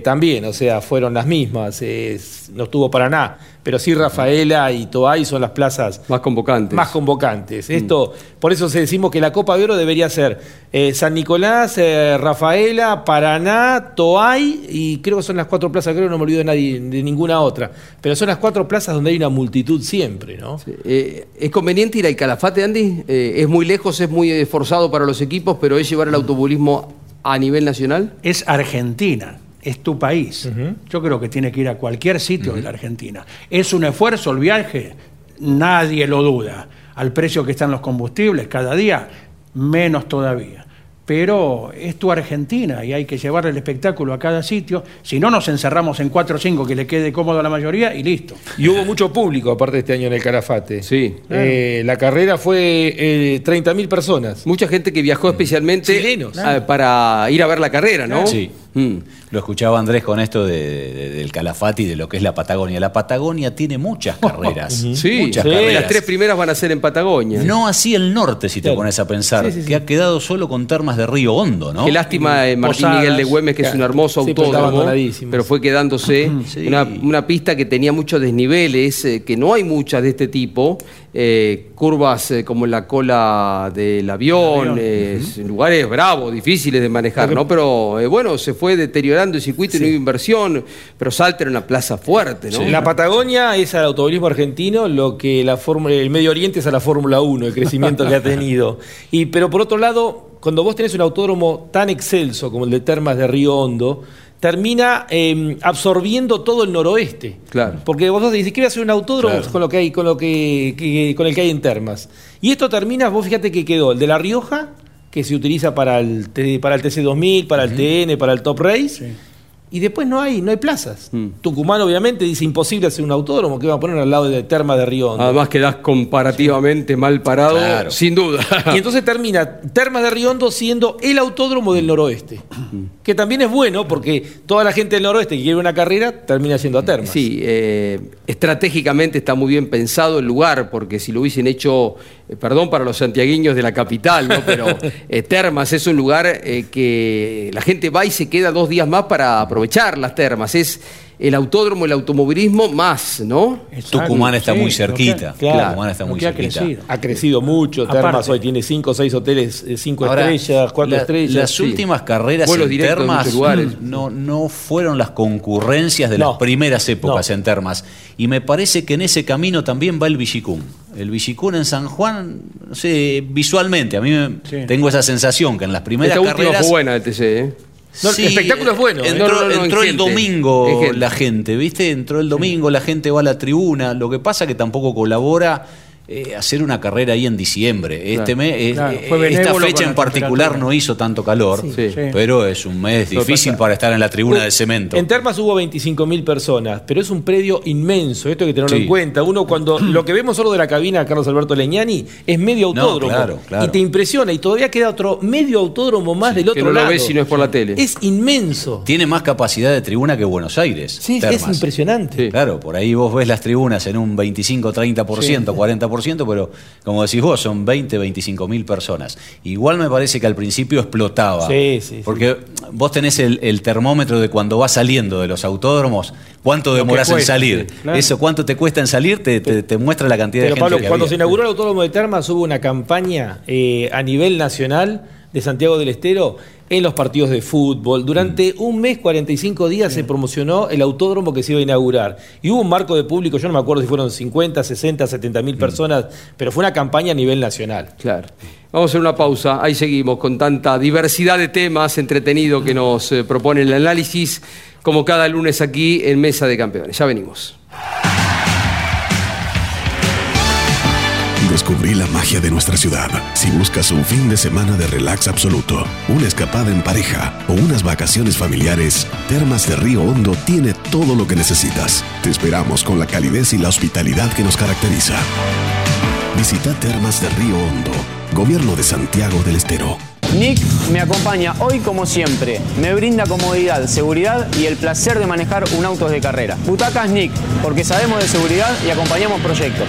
también, o sea, fueron las mismas. no estuvo Paraná, pero sí Rafaela y Toay son las plazas Más convocantes. más convocantes. Esto, por eso se decimos que la Copa de Oro debería ser eh, San Nicolás, eh, Rafaela, Paraná, Toay y creo que son las cuatro plazas, creo que no me olvido de nadie, de ninguna otra. Pero son las cuatro plazas donde hay una multitud siempre, ¿no? Eh, ¿Es conveniente ir al Calafate, Andy? Eh, es muy lejos, es muy esforzado para los equipos, pero es llevar el automovilismo a nivel nacional. Es Argentina, es tu país. Yo creo que tiene que ir a cualquier sitio de la Argentina. ¿Es un esfuerzo el viaje? Nadie lo duda. Al precio que están los combustibles cada día, menos todavía. Pero es tu Argentina y hay que llevarle el espectáculo a cada sitio. Si no, nos encerramos en 4 o 5 que le quede cómodo a la mayoría y listo. Y hubo mucho público aparte este año en el Calafate. Sí. Eh, la carrera fue eh, 30.000 personas. Mucha gente que viajó especialmente Chilenos. ah, para ir a ver la carrera, ¿no? Sí. Mm. Lo escuchaba Andrés con esto de- de- del Calafate y de lo que es la Patagonia. La Patagonia tiene muchas carreras. Sí, muchas sí, carreras. las tres primeras van a ser en Patagonia. No así el norte, si te Claro. pones a pensar, Sí, sí, sí. que ha quedado solo con termas de Río Hondo, ¿no? Qué lástima eh, Martín Posadas. Miguel de Güemes, que es un hermoso pero autódromo, abandonadísimo. pero fue quedándose Sí. una, una pista que tenía muchos desniveles, eh, que no hay muchas de este tipo, eh, curvas eh, como en la cola del avión, avión. eh, lugares bravos, difíciles de manejar, ¿no? Pero eh, bueno, se fue deteriorando el circuito y no hubo inversión, pero Salta era una plaza fuerte, ¿no? La Patagonia es al automovilismo argentino lo que la Fórmula- el Medio Oriente es a la Fórmula 1, el crecimiento que ha tenido. Y, pero por otro lado, cuando vos tenés un autódromo tan excelso como el de Termas de Río Hondo, termina eh, absorbiendo todo el noroeste. Claro. Porque vos decís, ¿qué voy a hacer un autódromo Claro. con lo que hay, con lo que, que- con el que hay en Termas? Y esto termina, vos fíjate que quedó el de La Rioja, que se utiliza para el, para el TC2000, para el TN, para el Top Race. Y después no hay, no hay plazas. Mm. Tucumán obviamente dice imposible hacer un autódromo que va a poner al lado de Termas de Río Hondo. Además quedás comparativamente mal parado, Claro. sin duda. Y entonces termina Termas de Río Hondo siendo el autódromo del noroeste. Que también es bueno porque toda la gente del noroeste que quiere una carrera termina yendo a Termas. Sí, eh, estratégicamente está muy bien pensado el lugar, porque si lo hubiesen hecho, perdón para los santiagueños de la capital, ¿no? pero eh, Termas es un lugar eh, que la gente va y se queda dos días más para aprovechar las termas. Es el autódromo, el automovilismo más, ¿no? Exacto. Tucumán está Sí, muy que- cerquita. claro, Tucumán está muy ha cerquita. crecido. Ha crecido mucho. Aparte. Termas hoy tiene cinco o seis hoteles, eh, cinco Ahora, estrellas, cuatro la- estrellas. Las Sí. últimas carreras Vuelos en termas lugares. no, no fueron las concurrencias de No. las primeras épocas No. en termas. Y me parece que en ese camino también va el Villicún. El Villicún en San Juan, no sé, visualmente, a mí me- Sí. tengo esa sensación que en las primeras Esta última carreras... fue buena del TC, ¿eh? No, el espectáculo es bueno, ¿eh? Entró, No, entró el gente, domingo gente. la gente, ¿viste? Entró el domingo, la gente va a la tribuna. Lo que pasa que tampoco colabora eh, hacer una carrera ahí en diciembre. Este mes, eh, claro. eh, esta fecha en la particular no hizo tanto calor, Sí. Sí. pero es un mes difícil para estar en la tribuna de cemento. En Termas hubo 25.000 personas, pero es un predio inmenso, esto hay que tenerlo Sí. en cuenta. Uno cuando lo que vemos solo de la cabina de Carlos Alberto Leñani es medio No, autódromo. claro, claro. Y te impresiona, y todavía queda otro medio autódromo más del otro que no lo ves si no es por la tele. Es inmenso. Tiene más capacidad de tribuna que Buenos Aires. Sí, es impresionante. Sí. Claro, por ahí vos ves las tribunas en un 25, 30%, 40%, pero como decís vos, son 20, 25 mil personas. Igual me parece que al principio explotaba. Sí, sí, sí. Porque vos tenés el, el termómetro de cuando vas saliendo de los autódromos, cuánto demorás en cuesta, salir. sí, claro. Eso, cuánto te cuesta en salir, te, te- te muestra la cantidad Pero de gente Pablo, que cuando había. se inauguró el autódromo de Termas hubo una campaña eh, a nivel nacional de Santiago del Estero en los partidos de fútbol. Durante Mm. un mes, 45 días, se promocionó el autódromo que se iba a inaugurar. Y hubo un marco de público, yo no me acuerdo si fueron 50, 60, 70 Mm. mil personas, pero fue una campaña a nivel nacional. Claro. Vamos a hacer una pausa. Ahí seguimos con tanta diversidad de temas entretenidos que nos eh, propone el análisis, como cada lunes aquí en Mesa de Campeones. Ya venimos. Descubrí la magia de nuestra ciudad. Si buscas un fin de semana de relax absoluto, una escapada en pareja o unas vacaciones familiares, Termas de Río Hondo tiene todo lo que necesitas. Te esperamos con la calidez y la hospitalidad que nos caracteriza. Visita Termas de Río Hondo, Gobierno de Santiago del Estero. Nick me acompaña hoy como siempre. Me brinda comodidad, seguridad y el placer de manejar un auto de carrera. Butacas Nick, porque sabemos de seguridad y acompañamos proyectos.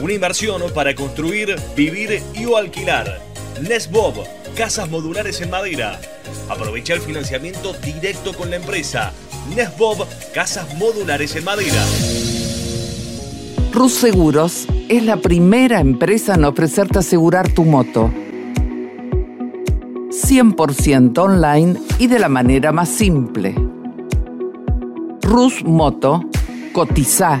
Una inversión para construir, vivir y o alquilar. Nesbob, casas modulares en madera. Aprovecha el financiamiento directo con la empresa. Nesbob, casas modulares en madera. Rus Seguros es la primera empresa en ofrecerte asegurar tu moto. 100% online y de la manera más simple. Rus Moto, cotiza,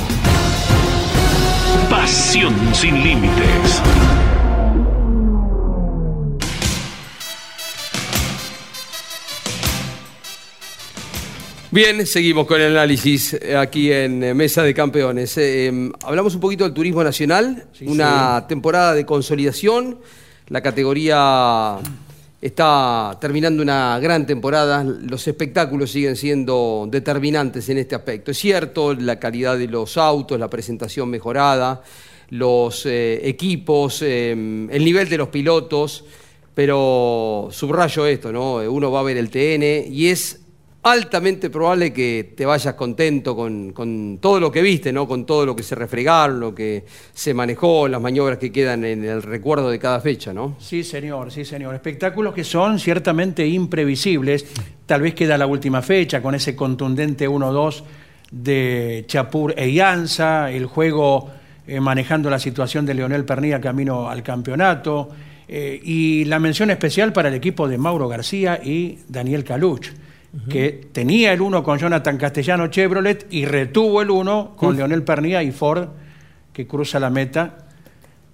Pasión sin límites. Bien, seguimos con el análisis aquí en eh, Mesa de Campeones. Eh, em, hablamos un poquito del turismo nacional, una temporada de consolidación. La categoría está terminando una gran temporada. Los espectáculos siguen siendo determinantes en este aspecto. Es cierto, la calidad de los autos, la presentación mejorada, los equipos, em, el nivel de los pilotos, pero subrayo esto, ¿no? Uno va a ver el TN y es altamente probable que te vayas contento con, todo lo que viste, ¿no? con todo lo que se refregaron, lo que se manejó, las maniobras que quedan en el recuerdo de cada fecha. ¿no? Sí, señor, sí, señor. Espectáculos que son ciertamente imprevisibles. Tal vez queda la última fecha con ese contundente 1-2 de Chapur e Ianza, el juego eh, manejando la situación de Leonel Pernilla camino al campeonato. Eh, y la mención especial para el equipo de Mauro García y Daniel Caluch que tenía el uno con Jonathan Castellano Chevrolet y retuvo el uno con Leonel Pernilla y Ford, que cruza la meta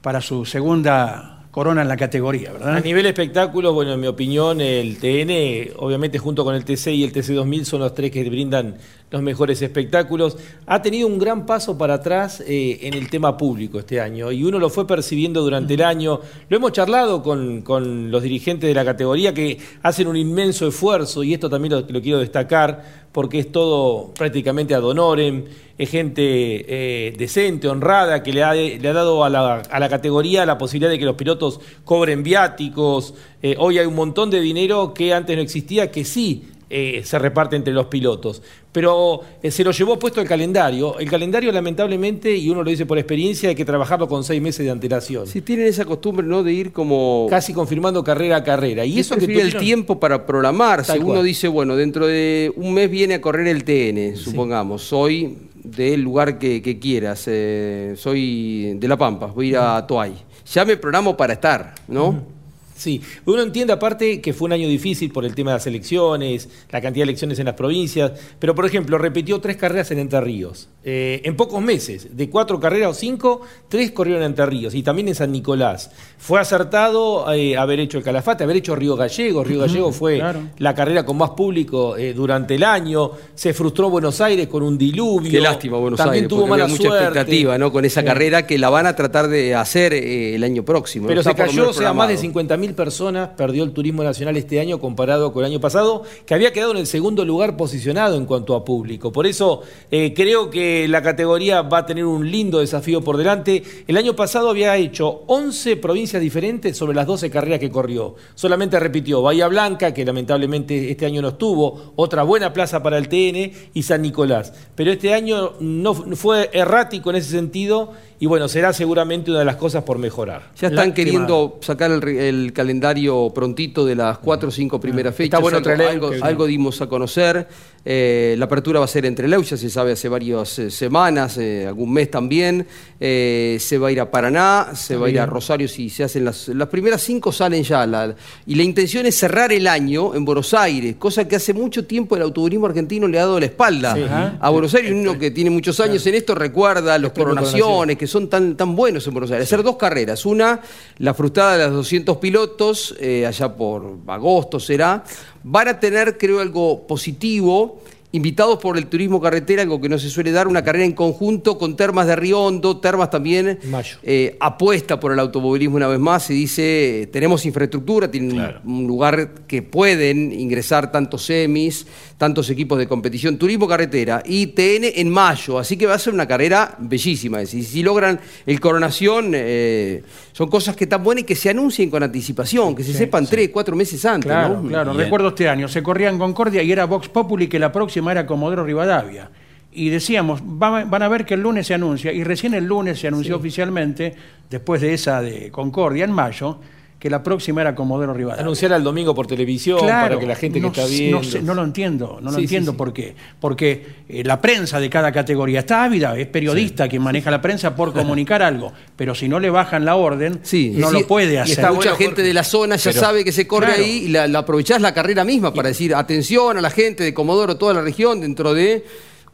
para su segunda corona en la categoría, ¿verdad? A nivel espectáculo, bueno, en mi opinión, el TN, obviamente junto con el TC y el TC2000, son los tres que brindan los mejores espectáculos. Ha tenido un gran paso para atrás eh, en el tema público este año y uno lo fue percibiendo durante el año. Lo hemos charlado con, con, los dirigentes de la categoría que hacen un inmenso esfuerzo y esto también lo, quiero destacar porque es todo prácticamente ad honorem, es gente eh, decente, honrada, que le ha, le ha dado a la, a la, categoría la posibilidad de que los pilotos cobren viáticos. Eh, hoy hay un montón de dinero que antes no existía, que sí eh, se reparte entre los pilotos. Pero eh, se lo llevó puesto el calendario. El calendario, lamentablemente, y uno lo dice por experiencia, hay que trabajarlo con seis meses de antelación. Si tienen esa costumbre, ¿no? De ir como. Casi confirmando carrera a carrera. Y eso que tiene el tiempo para programarse. Uno dice, bueno, dentro de un mes viene a correr el TN, supongamos. Soy del lugar que, quieras. Eh, soy de La Pampa, voy a ir a Toay. Ya me programo para estar, ¿no? Sí, uno entiende aparte que fue un año difícil por el tema de las elecciones, la cantidad de elecciones en las provincias, pero por ejemplo repitió tres carreras en Entre Ríos. Eh, en pocos meses, de cuatro carreras o cinco, tres corrieron en Entre Ríos y también en San Nicolás. Fue acertado eh, haber hecho el Calafate, haber hecho Río Gallegos. Río Gallegos fue la carrera con más público eh, durante el año. Se frustró Buenos Aires con un diluvio. Qué lástima Buenos también Aires, tuvo porque mala había mucha suerte. expectativa ¿no? con esa Sí. carrera que la van a tratar de hacer eh, el año próximo. Pero se cayó, o sea, más de programado. 50.000 personas perdió el turismo nacional este año comparado con el año pasado, que había quedado en el segundo lugar posicionado en cuanto a público. Por eso eh, creo que la categoría va a tener un lindo desafío por delante. El año pasado había hecho 11 provincias diferentes sobre las 12 carreras que corrió. Solamente repitió Bahía Blanca, que lamentablemente este año no estuvo, otra buena plaza para el TN y San Nicolás. Pero este año no fue errático en ese sentido y bueno, será seguramente una de las cosas por mejorar. Ya están queriendo sacar el, calendario prontito de las cuatro o cinco primeras fechas. Está bueno algo, traer algo, que- algo dimos a conocer. Eh, la apertura va a ser entre Leu, ya se sabe hace varias eh, semanas, eh, algún mes también. Se va a ir a Paraná, se va a ir a. Rosario si se hacen las, las primeras cinco salen ya. la- y la intención es cerrar el año en Buenos Aires, cosa que hace mucho tiempo el automovilismo argentino le ha dado la espalda Sí. a Buenos Aires. Uno que tiene muchos años en esto recuerda los coronaciones, que son tan, tan buenos en Buenos Aires. Hacer dos carreras. Una, la frustrada de los 200 pilotos, allá por agosto será. Van a tener, creo, algo positivo. Invitados por el turismo carretera, algo que no se suele dar, una carrera en conjunto con Termas de Río Hondo. Termas también eh, apuesta por el automovilismo una vez más. Se dice, tenemos infraestructura, tienen un lugar que pueden ingresar tantos semis, tantos equipos de competición. Turismo carretera y TN en mayo. Así que va a ser una carrera bellísima. Si, si logran el coronación, eh, son cosas que están buenas y que se anuncien con anticipación, que se sepan tres, cuatro meses antes. Claro, ¿no? claro. Bien. Recuerdo este año, se corría en Concordia y era Vox Populi que la próxima era Comodoro Rivadavia. Y decíamos, va- van a ver que el lunes se anuncia, y recién el lunes se anunció oficialmente, después de esa de Concordia, en mayo, que la próxima era Comodoro Rivadavia. Anunciar al domingo por televisión Claro, para que la gente no que está viendo. No, sé, no lo entiendo, no lo entiendo sí, sí. por qué. Porque eh, la prensa de cada categoría está ávida, es periodista quien maneja la prensa por comunicar algo, pero si no le bajan la orden, no lo puede y hacer. está mucha gente de la zona ya Pero- sabe que se corre Claro. ahí y la, la aprovechás la carrera misma para decir atención a la gente de Comodoro, toda la región, dentro de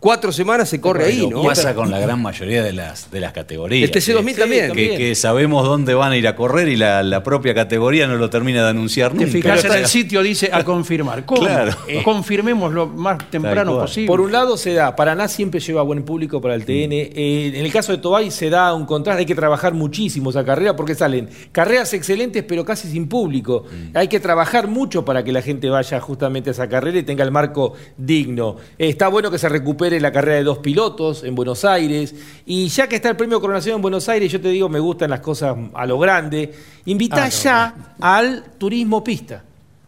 cuatro semanas se corre ahí, Lo ¿no? pasa con la gran mayoría de las, de las categorías. El TC2000 que- también. Que, sabemos dónde van a ir a correr y la, la propia categoría no lo termina de anunciar Te nunca. fijas en Pero- el sitio, dice a confirmar. ¿Cómo? Claro. Eh, confirmemos lo más temprano posible. Por un lado se da, Paraná siempre lleva buen público para el TN. Eh, en el caso de Tobay se da un contraste, hay que trabajar muchísimo esa carrera porque salen carreras excelentes pero casi sin público. Hay que trabajar mucho para que la gente vaya justamente a esa carrera y tenga el marco digno. Eh, está bueno que se recupere la carrera de dos pilotos en Buenos Aires. Y ya que está el premio Coronación en Buenos Aires, yo te digo, me gustan las cosas a lo grande. Invita Ah, ya al turismo pista.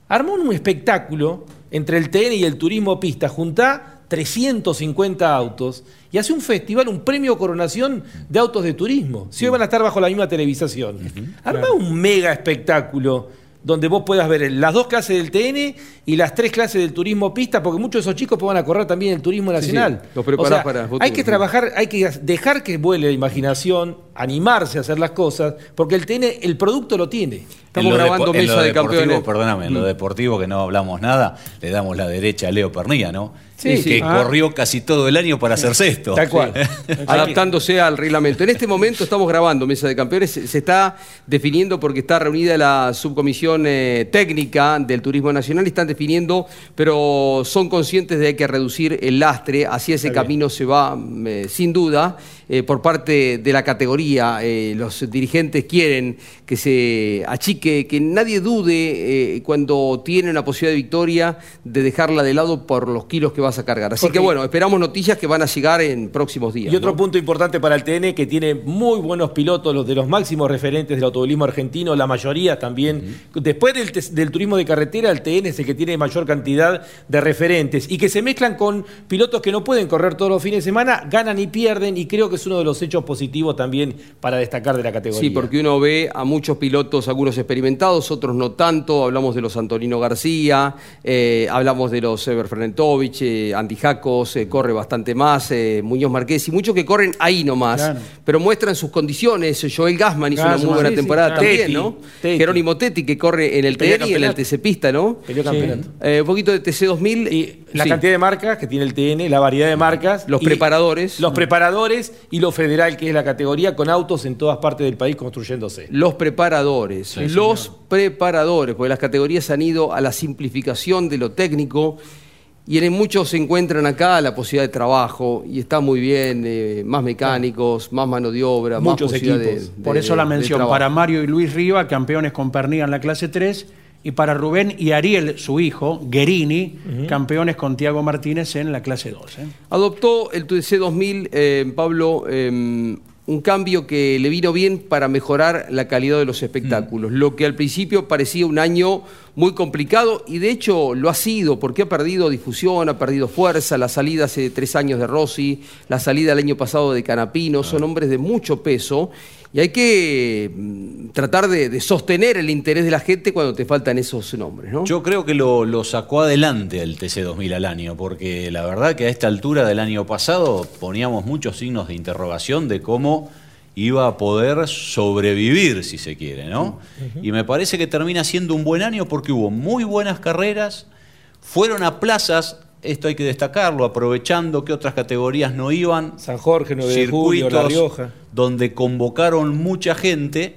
Armó un espectáculo entre el TN y el turismo pista, junta 350 autos y hace un festival, un premio coronación de autos de turismo. Si hoy van a estar bajo la misma televisación. Arma un mega espectáculo donde vos puedas ver las dos clases del TN y las tres clases del turismo pista, porque muchos de esos chicos van a correr también el turismo nacional. sí, los preparás O sea, para el futuro. Hay que trabajar, hay que dejar que vuele la imaginación, animarse a hacer las cosas, porque el TN, el producto lo tiene. En lo depo- en lo deportivo, Perdóname, en lo deportivo que no hablamos nada, le damos la derecha a Leo Pernía, ¿no? Sí, que sí. Ah. corrió casi todo el año para hacer sexto. Tal cual. Adaptándose al reglamento. En este momento estamos grabando Mesa de Campeones. Se está definiendo porque está reunida la subcomisión eh, técnica del Turismo Nacional y están definiendo, pero son conscientes de que hay que reducir el lastre. Hacia ese camino se va, eh, sin duda, eh, por parte de la categoría. Eh, los dirigentes quieren que se achique, que nadie dude eh, cuando tiene una posibilidad de victoria de dejarla de lado por los kilos que vas a cargar. Así Porque- que bueno, esperamos noticias que van a llegar en próximos días. Y otro ¿no? punto importante para el TN, que tiene muy buenos pilotos, los de los máximos referentes del automovilismo argentino, la mayoría también. Después del, del turismo de carretera, el TN es el que tiene mayor cantidad de referentes y que se mezclan con pilotos que no pueden correr todos los fines de semana, ganan y pierden, y creo que es uno de los hechos positivos también para destacar de la categoría. Sí, porque uno ve a muchos pilotos, algunos experimentados, otros no tanto. Hablamos de los Antonino García, eh, hablamos de los Eber Fernentovich, eh, Andy Jacos, eh, corre bastante más, eh, Muñoz Marqués, y muchos que corren ahí nomás, Claro. pero muestran sus condiciones. Joel Gassman hizo una muy buena sí, sí, temporada claro. también, ¿no? Tetti. Jerónimo Tetti, que corre en el TN y en el. TC Pista, ¿no? Peleó campeonato. Eh, un poquito de TC2000. Y La Sí. cantidad de marcas que tiene el TN, la variedad de marcas. Los preparadores. Los preparadores y lo federal, que es la categoría, con autos en todas partes del país construyéndose. Los preparadores, los preparadores, porque las categorías han ido a la simplificación de lo técnico y en muchos se encuentran acá la posibilidad de trabajo y está muy bien, eh, más mecánicos, más mano de obra, Muchos más posibilidad equipos. de- de- Por eso la mención para Mario y Luis Riva, campeones con Pernilla en la clase 3, y para Rubén y Ariel, su hijo, Guerini, campeones con Tiago Martínez en la clase 2. ¿eh? Adoptó el TC 2000, eh, Pablo, eh, un cambio que le vino bien para mejorar la calidad de los espectáculos. Lo que al principio parecía un año muy complicado y de hecho lo ha sido porque ha perdido difusión, ha perdido fuerza. La salida hace tres años de Rossi, la salida el año pasado de Canapino, son hombres de mucho peso y hay que mm, tratar de, de sostener el interés de la gente cuando te faltan esos nombres. ¿no? Yo creo que lo, lo sacó adelante el TC2000 al año, porque la verdad que a esta altura del año pasado poníamos muchos signos de interrogación de cómo iba a poder sobrevivir, si se quiere, ¿no? Y me parece que termina siendo un buen año porque hubo muy buenas carreras, fueron a plazas, esto hay que destacarlo, aprovechando que otras categorías no iban. San Jorge, 9 de julio, La Rioja. donde convocaron mucha gente.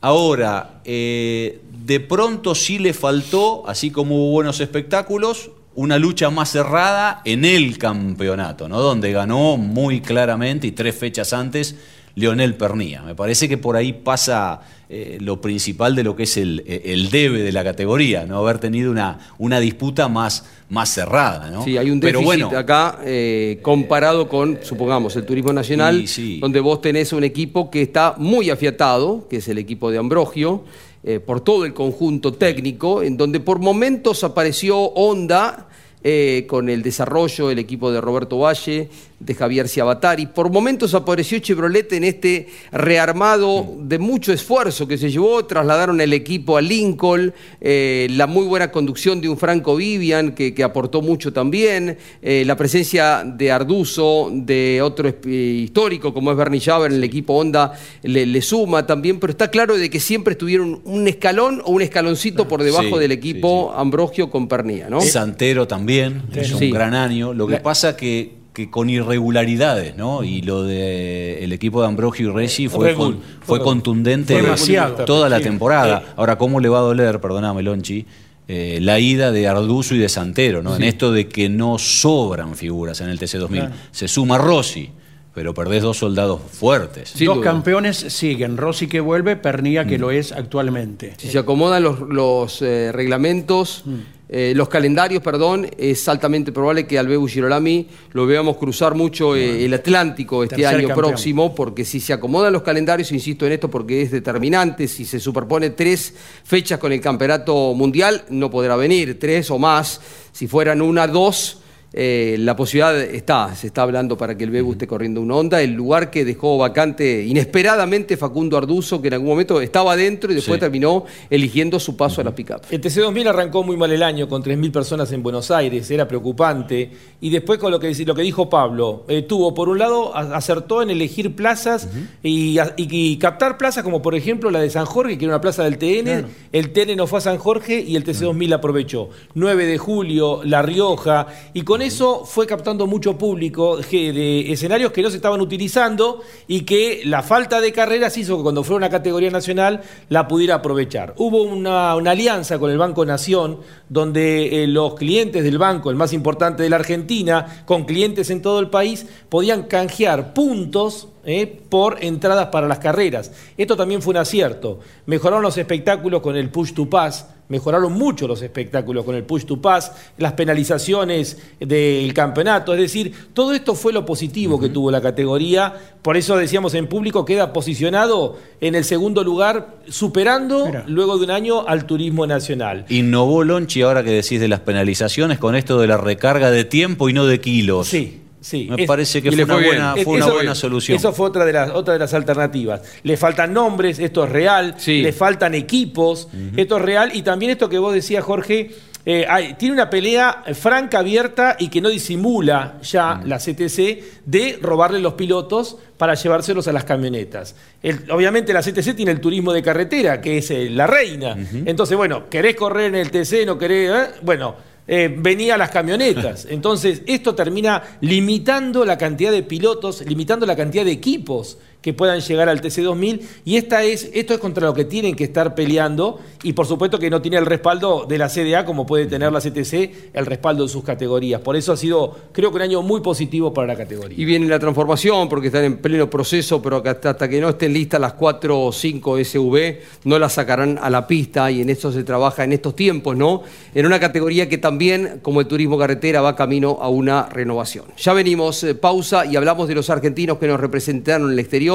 Ahora, eh, de pronto sí le faltó, así como hubo buenos espectáculos, una lucha más cerrada en el campeonato, ¿no? Donde ganó muy claramente y tres fechas antes Leonel Pernía. Me parece que por ahí pasa eh, lo principal de lo que es el, el debe de la categoría, ¿no? Haber tenido una, una disputa más, más cerrada, ¿no? Sí, hay un Pero déficit bueno, acá eh, comparado con, supongamos, el turismo nacional, Y sí. donde vos tenés un equipo que está muy afiatado, que es el equipo de Ambrogio, eh, por todo el conjunto técnico, en donde por momentos apareció Honda. eh, con el desarrollo del equipo de Roberto Valle, de Javier Ciabatari. Por momentos apareció Chevrolet en este rearmado de mucho esfuerzo que se llevó, trasladaron el equipo a Lincoln, eh, la muy buena conducción de un Franco Vivian que, que aportó mucho también, eh, la presencia de Arduzo, de otro eh, histórico como es Bernie Javer en el equipo Honda le, le suma también, pero está claro de que siempre estuvieron un escalón o un escaloncito por debajo Sí, del equipo Ambrogio con Pernía, ¿no? Santero también, Sí. un gran año. Lo que pasa que, que con irregularidades, ¿no? Y lo de el equipo de Ambrogio y Reggi fue, con- Fue contundente fue demasiado. toda la Sí. temporada. Ahora, ¿cómo le va a doler, perdóname, Lonchi? eh, la ida de Arduzo y de Santero, ¿no? En esto de que no sobran figuras en el TC2000. Claro. Se suma Rossi, pero perdés dos soldados fuertes. Sin Dos duda. campeones siguen, Rossi que vuelve, Pernilla que lo es actualmente. Si se acomodan los, los, eh, reglamentos, eh, los calendarios, perdón, es altamente probable que al Bebu Girolami lo veamos cruzar mucho eh, el Atlántico este Tercer año campeón. próximo, porque si se acomodan los calendarios, insisto en esto porque es determinante, si se superpone tres fechas con el campeonato mundial, no podrá venir, tres o más, si fueran una, dos. Eh, la posibilidad está, se está hablando para que el Bebu esté corriendo una onda, el lugar que dejó vacante inesperadamente Facundo Arduzo, que en algún momento estaba dentro y después Sí. terminó eligiendo su paso a la pick-up. El TC2000 arrancó muy mal el año con 3.000 personas en Buenos Aires, era preocupante. Y después con lo que, lo que dijo Pablo, eh, tuvo por un lado, acertó en elegir plazas y, a- y- y captar plazas como por ejemplo la de San Jorge, que era una plaza del TN. El TN no fue a San Jorge y el TC2000 la aprovechó. 9 de julio, La Rioja. Y con eso fue captando mucho público de escenarios que no se estaban utilizando y que la falta de carreras hizo que cuando fuera una categoría nacional la pudiera aprovechar. Hubo una, una alianza con el Banco Nación, donde eh, los clientes del banco, el más importante de la Argentina, con clientes en todo el país, podían canjear puntos eh, por entradas para las carreras. Esto también fue un acierto. Mejoraron los espectáculos con el Push to Pass, mejoraron mucho los espectáculos con el Push to Pass, las penalizaciones del campeonato, es decir, todo esto fue lo positivo que tuvo la categoría, por eso decíamos en público queda posicionado en el segundo lugar, superando Mira. luego de un año al turismo nacional. Innovó Lonchi ahora que decís de las penalizaciones con esto de la recarga de tiempo y no de kilos. Sí, sí. Me Es- parece que fue una fue buena, Es- fue una eso- buena solución. Eso fue otra de, las, otra de las alternativas. Le faltan nombres, esto es real. Sí. Le faltan equipos, esto es real. Y también esto que vos decías, Jorge, eh, hay- tiene una pelea franca, abierta y que no disimula ya la CTC de robarle los pilotos para llevárselos a las camionetas. El- obviamente la CTC tiene el turismo de carretera, que es eh, la reina. Entonces, bueno, ¿querés correr en el TC? ¿No querés? eh? Bueno. Eh, venía las camionetas. Entonces, esto termina limitando la cantidad de pilotos, limitando la cantidad de equipos que puedan llegar al TC2000 y esta es, esto es contra lo que tienen que estar peleando y por supuesto que no tiene el respaldo de la CDA como puede tener la CTC, el respaldo de sus categorías. Por eso ha sido, creo que un año muy positivo para la categoría. Y viene la transformación porque están en pleno proceso, pero hasta que no estén listas las 4 o 5 SV no las sacarán a la pista y en eso se trabaja en estos tiempos, ¿no? En una categoría que también, como el turismo carretera, va camino a una renovación. Ya venimos, eh, pausa y hablamos de los argentinos que nos representaron en el exterior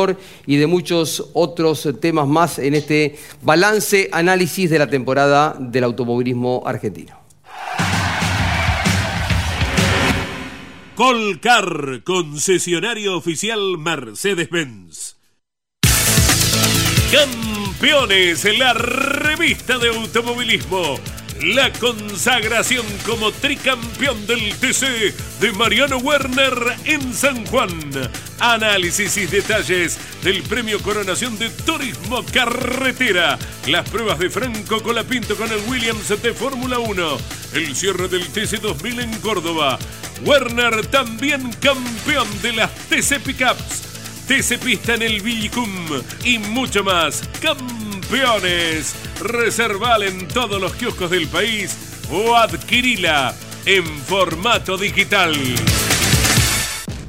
y de muchos otros temas más en este balance, análisis de la temporada del automovilismo argentino. Colcar, concesionario oficial Mercedes-Benz. Campeones, la revista de automovilismo. La consagración como tricampeón del TC de Mariano Werner en San Juan. Análisis y detalles del premio Coronación de Turismo Carretera. Las pruebas de Franco Colapinto con el Williams de Fórmula 1. El cierre del TC 2000 en Córdoba. Werner también campeón de las TC Pickups. TC Pista en el Villicum y mucho más. Campeones. Reserval en todos los kioscos del país o adquirila en formato digital.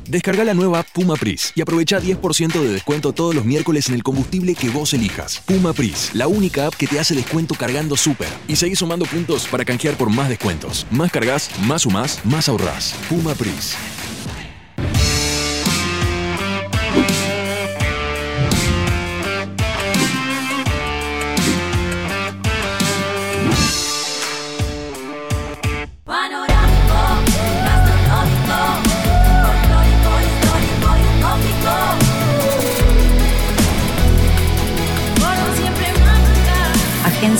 Descarga la nueva Puma Pris y aprovecha 10% de descuento todos los miércoles en el combustible que vos elijas. Puma Pris, la única app que te hace descuento cargando súper. Y seguís sumando puntos para canjear por más descuentos. Más cargas, más sumás, más ahorrás. Puma Pris.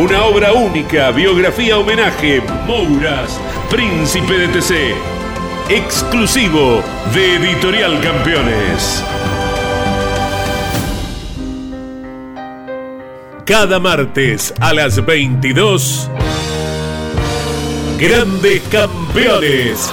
Una obra única, biografía homenaje, Mouras, Príncipe de TC. Exclusivo de Editorial Campeones. Cada martes a las 22. Grandes Campeones.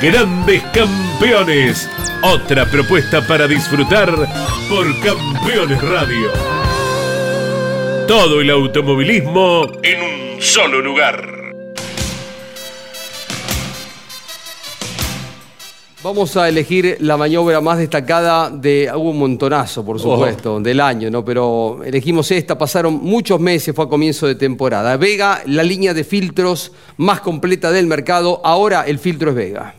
Grandes campeones. Otra propuesta para disfrutar por Campeones Radio. Todo el automovilismo en un solo lugar. Vamos a elegir la maniobra más destacada de, hubo un montonazo, por supuesto, del año, ¿no? Pero elegimos esta, pasaron muchos meses, fue a comienzo de temporada. Vega, la línea de filtros más completa del mercado, ahora el filtro es Vega.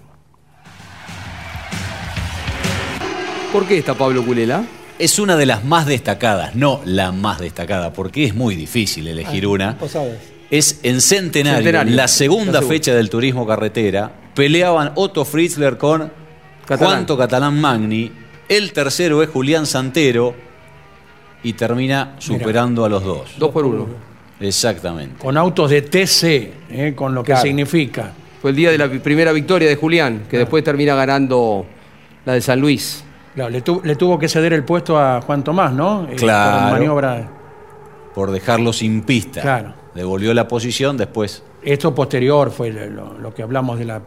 ¿Por qué está Pablo Culela? Es una de las más destacadas, no la más destacada, porque es muy difícil elegir una. Vos sabés. Es en Centenario, Centenario, la segunda la segunda. fecha del turismo carretera. Peleaban Otto Fritzler con Catalán. Juanto Catalán Magni. El tercero es Julián Santero. Y termina superando a los dos. Dos por uno. Exactamente. Con autos de TC, eh, con lo que Claro. significa. Fue el día de la primera victoria de Julián, que después termina ganando la de San Luis. Claro, le, tu- le tuvo que ceder el puesto a Juan Tomás, ¿no? Eh, Claro. por maniobra. Por dejarlo sin pista. Claro. Devolvió la posición después. Esto posterior fue lo, lo que hablamos de la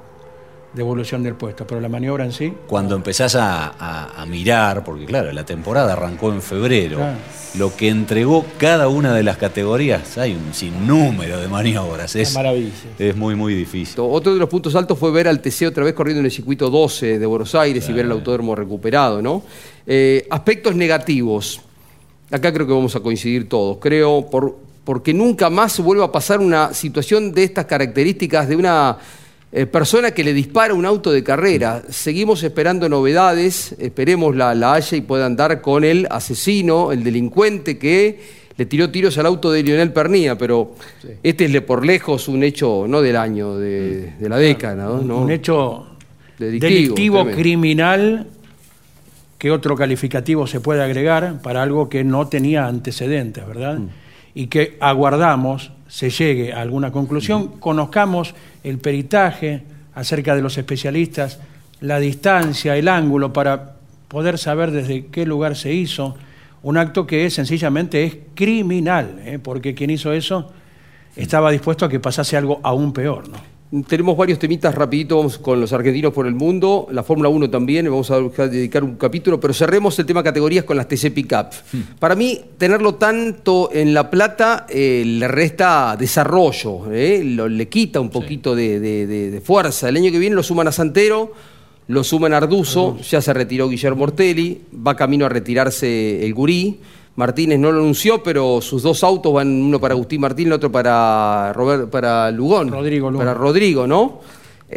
devolución del puesto, pero la maniobra en sí. Cuando empezás a, a- a mirar, porque claro, la temporada arrancó en febrero, Claro. lo que entregó cada una de las categorías, hay un sinnúmero de maniobras. Es, maravilla. es muy, muy difícil. Otro de los puntos altos fue ver al TC otra vez corriendo en el circuito 12 de Buenos Aires y ver el autódromo recuperado, ¿no? Eh, aspectos negativos. Acá creo que vamos a coincidir todos. Creo, por, porque nunca más se vuelva a pasar una situación de estas características de una eh, persona que le dispara un auto de carrera. Seguimos esperando novedades, esperemos la, la haya y puedan dar con el asesino, el delincuente que le tiró tiros al auto de Lionel Pernía, pero este es le- por lejos un hecho no del año, de, de la década, ¿no? Un hecho Delictivo, criminal, ¿qué otro calificativo se puede agregar para algo que no tenía antecedentes, verdad? Mm. Y que aguardamos se llegue a alguna conclusión, conozcamos el peritaje acerca de los especialistas, la distancia, el ángulo, para poder saber desde qué lugar se hizo. Un acto que sencillamente es criminal, ¿eh? porque quien hizo eso estaba dispuesto a que pasase algo aún peor, ¿no? Tenemos varios temitas rapidito vamos con los argentinos por el mundo, la Fórmula 1 también, vamos a dedicar un capítulo, pero cerremos el tema categorías con las TC Pickup. Para mí, tenerlo tanto en La Plata eh, le resta desarrollo, eh, lo- le quita un poquito de, de- de- de fuerza. El año que viene lo suman a Santero, lo suman a Arduzo, ya se retiró Guillermo Ortelli, va camino a retirarse el Gurí. Martínez no lo anunció, pero sus dos autos van, uno para Agustín Martín, el otro para Robert, para Lugón. Rodrigo Lugón. Para Rodrigo, ¿no?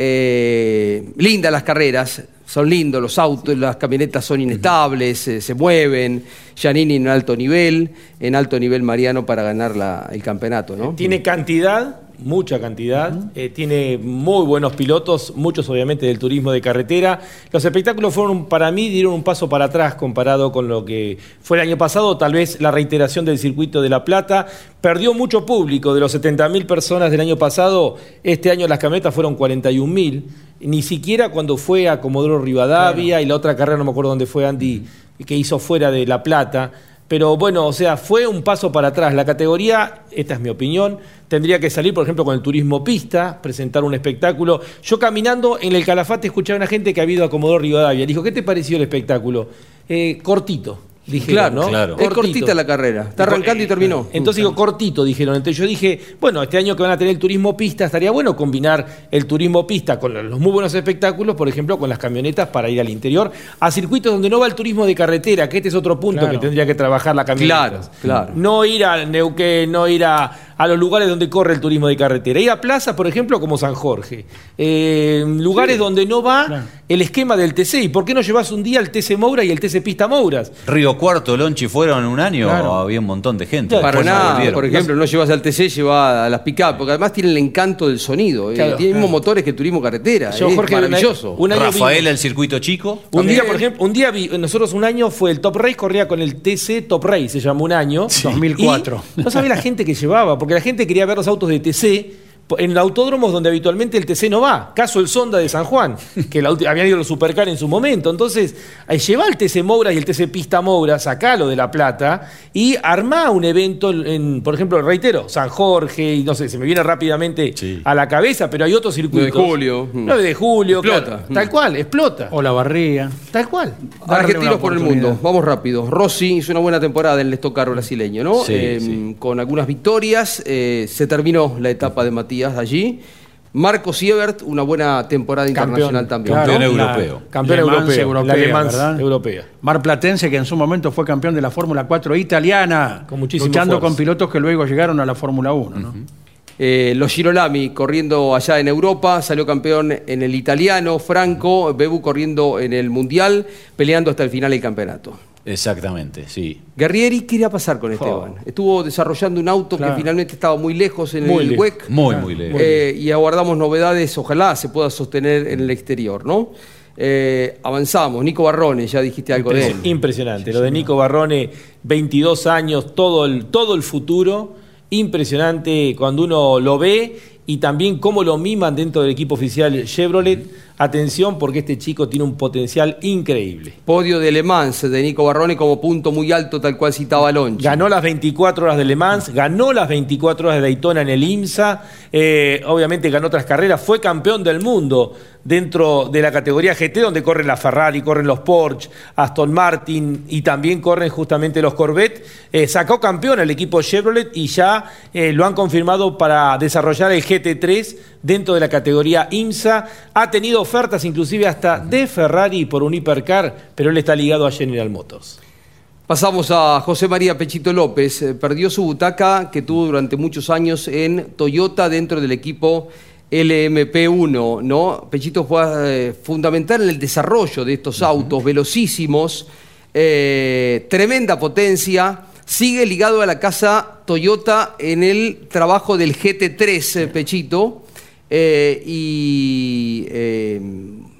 Eh, lindas las carreras, son lindos los autos, las camionetas son inestables, eh, se mueven. Giannini en alto nivel, en alto nivel Mariano para ganar la- el campeonato, ¿no? Tiene cantidad, mucha cantidad, eh, tiene muy buenos pilotos, muchos obviamente del turismo de carretera. Los espectáculos fueron, para mí, dieron un paso para atrás comparado con lo que fue el año pasado, tal vez la reiteración del circuito de La Plata. Perdió mucho público, de los 70.000 personas del año pasado, este año las camionetas fueron 41.000. Ni siquiera cuando fue a Comodoro Rivadavia y la otra carrera, no me acuerdo dónde fue Andy, que hizo fuera de La Plata. Pero bueno, o sea, fue un paso para atrás. La categoría, esta es mi opinión, tendría que salir, por ejemplo, con el turismo pista, presentar un espectáculo. Yo caminando en el Calafate escuchaba a una gente que ha ido a Comodoro Rivadavia. Le dijo, ¿qué te pareció el espectáculo? Eh, cortito. Dijeron, Claro, ¿no? claro. Es cortita la carrera, está arrancando y terminó. Entonces digo, cortito, dijeron. Entonces yo dije, bueno, este año que van a tener el turismo pista, estaría bueno combinar el turismo pista con los muy buenos espectáculos, por ejemplo, con las camionetas para ir al interior, a circuitos donde no va el turismo de carretera, que este es otro punto Claro. que tendría que trabajar la camioneta. Claro, claro. No ir a Neuquén, no ir a, a los lugares donde corre el turismo de carretera. Ir a plazas, por ejemplo, como San Jorge. Eh, lugares donde no va el esquema del TC. ¿Y por qué no llevas un día el TC Moura y el TC Pista Mouras? Río Cuarto, Lonchi fueron un año, Claro. había un montón de gente. Para nada, volvieron. por ejemplo, no llevas al TC, llevas a las pick-up, porque además tienen el encanto del sonido. eh, Claro, tienen mismos motores que el turismo carretera. Yo, es Jorge, maravilloso. un año Rafael, el circuito chico. Un día, por ejemplo, un día vi- nosotros un año fue el Top Race, corría con el TC Top Race, se llamó un año. 2004. Y no sabía la gente que llevaba, porque la gente quería ver los autos de TC en autódromos donde habitualmente el TC no va. Caso el Sonda de San Juan, que la habían ido los Supercar en su momento. Entonces, ahí lleva el TC Moura y el TC Pista Moura, sacalo de La Plata y armá un evento, en, por ejemplo, reitero, San Jorge, y no sé, se me viene rápidamente a la cabeza, pero hay otros circuitos. 9 de julio. 9 de julio, Explota. claro. Tal cual, explota. O la barría. Tal cual. Argentinos por el mundo, vamos rápido. Rossi hizo una buena temporada en el estocar brasileño, ¿no? Sí, Eh, sí. Con algunas victorias, eh, se terminó la etapa de Matías allí. Marco Siebert, una buena temporada Campeón. internacional también. Campeón la- europeo. Campeón Le Mans europeo, europea, la ¿verdad? europea. Mar Platense, que en su momento fue campeón de la Fórmula 4 italiana, Con muchísimo luchando esfuerzo. con pilotos que luego llegaron a la Fórmula 1. ¿no? Eh, los Girolami corriendo allá en Europa, salió campeón en el italiano, Franco, Bebu corriendo en el Mundial, peleando hasta el final del campeonato. Exactamente, sí. Guerrieri, ¿qué iba a pasar con Esteban? Estuvo desarrollando un auto Claro. que finalmente estaba muy lejos en Muy el lejos. WEC. Muy, muy lejos. Eh, y aguardamos novedades, ojalá se pueda sostener en el exterior, ¿no? Eh, avanzamos, Nico Barrone, ya dijiste algo de él. Impresionante. Lo de Nico Barrone, 22 años, todo el, todo el futuro. Impresionante cuando uno lo ve y también cómo lo miman dentro del equipo oficial Chevrolet. Atención porque este chico tiene un potencial increíble. Podio de Le Mans de Nico Barrone como punto muy alto, tal cual citaba Lonchi. Ganó las 24 horas de Le Mans, ganó las 24 horas de Daytona en el IMSA, eh, obviamente ganó otras carreras, fue campeón del mundo dentro de la categoría GT, donde corren la Ferrari, corren los Porsche, Aston Martin y también corren justamente los Corvette. Eh, sacó campeón el equipo Chevrolet y ya eh, lo han confirmado para desarrollar el GT3 dentro de la categoría IMSA. Ha tenido ofertas inclusive hasta de Ferrari por un hipercar, pero él está ligado a General Motors. Pasamos a José María Pechito López. Eh, Perdió su butaca que tuvo durante muchos años en Toyota dentro del equipo LMP1, ¿no? Pechito fue eh, fundamental en el desarrollo de estos autos velocísimos, eh, tremenda potencia. Sigue ligado a la casa Toyota en el trabajo del GT3, eh, Pechito. Eh, y eh,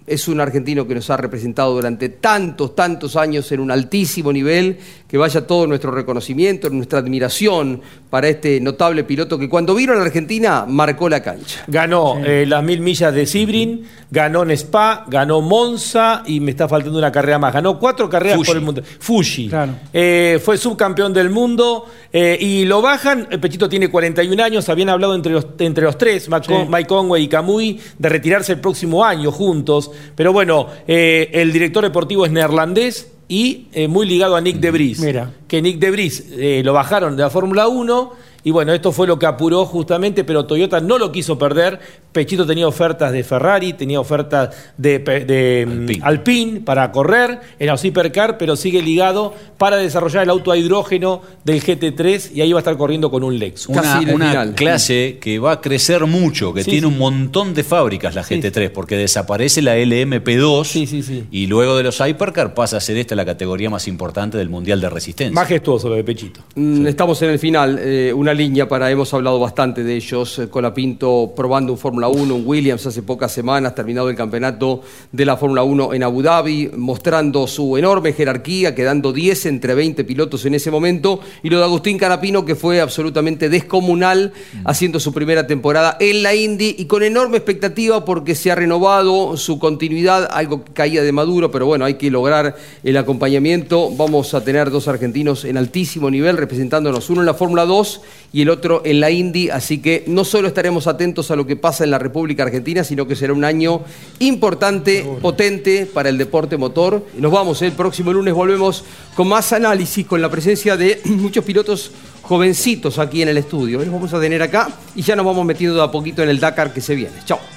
es un argentino que nos ha representado durante tantos, tantos años en un altísimo nivel, que vaya todo nuestro reconocimiento, nuestra admiración para este notable piloto que cuando vino a la Argentina marcó la cancha. Ganó eh, las mil millas de Sibrin, ganó en Spa, ganó Monza y me está faltando una carrera más. Ganó cuatro carreras por el mundo. Fuji. Eh, fue subcampeón del mundo eh, y lo bajan. El Pechito tiene 41 años. Habían hablado entre los, entre los tres, Mike, Sí. Mike Conway y Kamui, de retirarse el próximo año juntos. Pero bueno, eh, el director deportivo es neerlandés y eh, muy ligado a Nick Debris. Mira. Que Nick Debris eh, lo bajaron de la Fórmula 1 y bueno, esto fue lo que apuró justamente, pero Toyota no lo quiso perder. Pechito tenía ofertas de Ferrari, tenía ofertas de, mm, Alpine. para correr en los hipercar, pero sigue ligado para desarrollar el auto a hidrógeno del GT3 y ahí va a estar corriendo con un Lexus. Una, una clase que va a crecer mucho, que Sí, tiene sí. un montón de fábricas la GT3, porque desaparece la LMP2 y luego de los Hypercar pasa a ser esta la categoría más importante del Mundial de Resistencia. Majestuoso lo de Pechito. Mm, Estamos en el final, eh, una línea para, hemos hablado bastante de ellos, eh, Colapinto probando un Fórmula 1, un Williams hace pocas semanas, terminado el campeonato de la Fórmula 1 en Abu Dhabi, mostrando su enorme jerarquía, quedando 10 entre 20 pilotos en ese momento, y lo de Agustín Canapino, que fue absolutamente descomunal, haciendo su primera temporada en la Indy, y con enorme expectativa porque se ha renovado su continuidad, algo que caía de maduro, pero bueno, hay que lograr el acompañamiento. Vamos a tener dos argentinos en altísimo nivel representándonos, uno en la Fórmula 2 y el otro en la Indy, así que no solo estaremos atentos a lo que pasa en la República Argentina, sino que será un año importante, potente para el deporte motor. Nos vamos, ¿eh? el próximo lunes volvemos con más análisis, con la presencia de muchos pilotos jovencitos aquí en el estudio. Los vamos a tener acá y ya nos vamos metiendo de a poquito en el Dakar que se viene. Chao.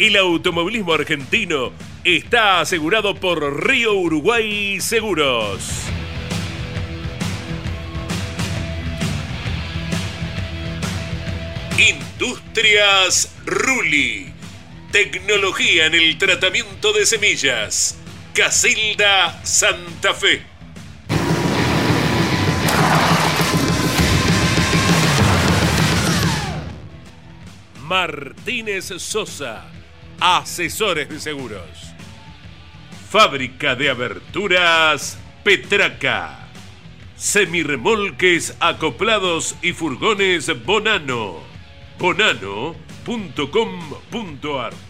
El automovilismo argentino está asegurado por Río Uruguay Seguros. Industrias Ruli. Tecnología en el tratamiento de semillas. Casilda Santa Fe. Martínez Sosa, asesores de seguros. Fábrica de aberturas Petraca. Semirremolques acoplados y furgones Bonano. Bonano.com.ar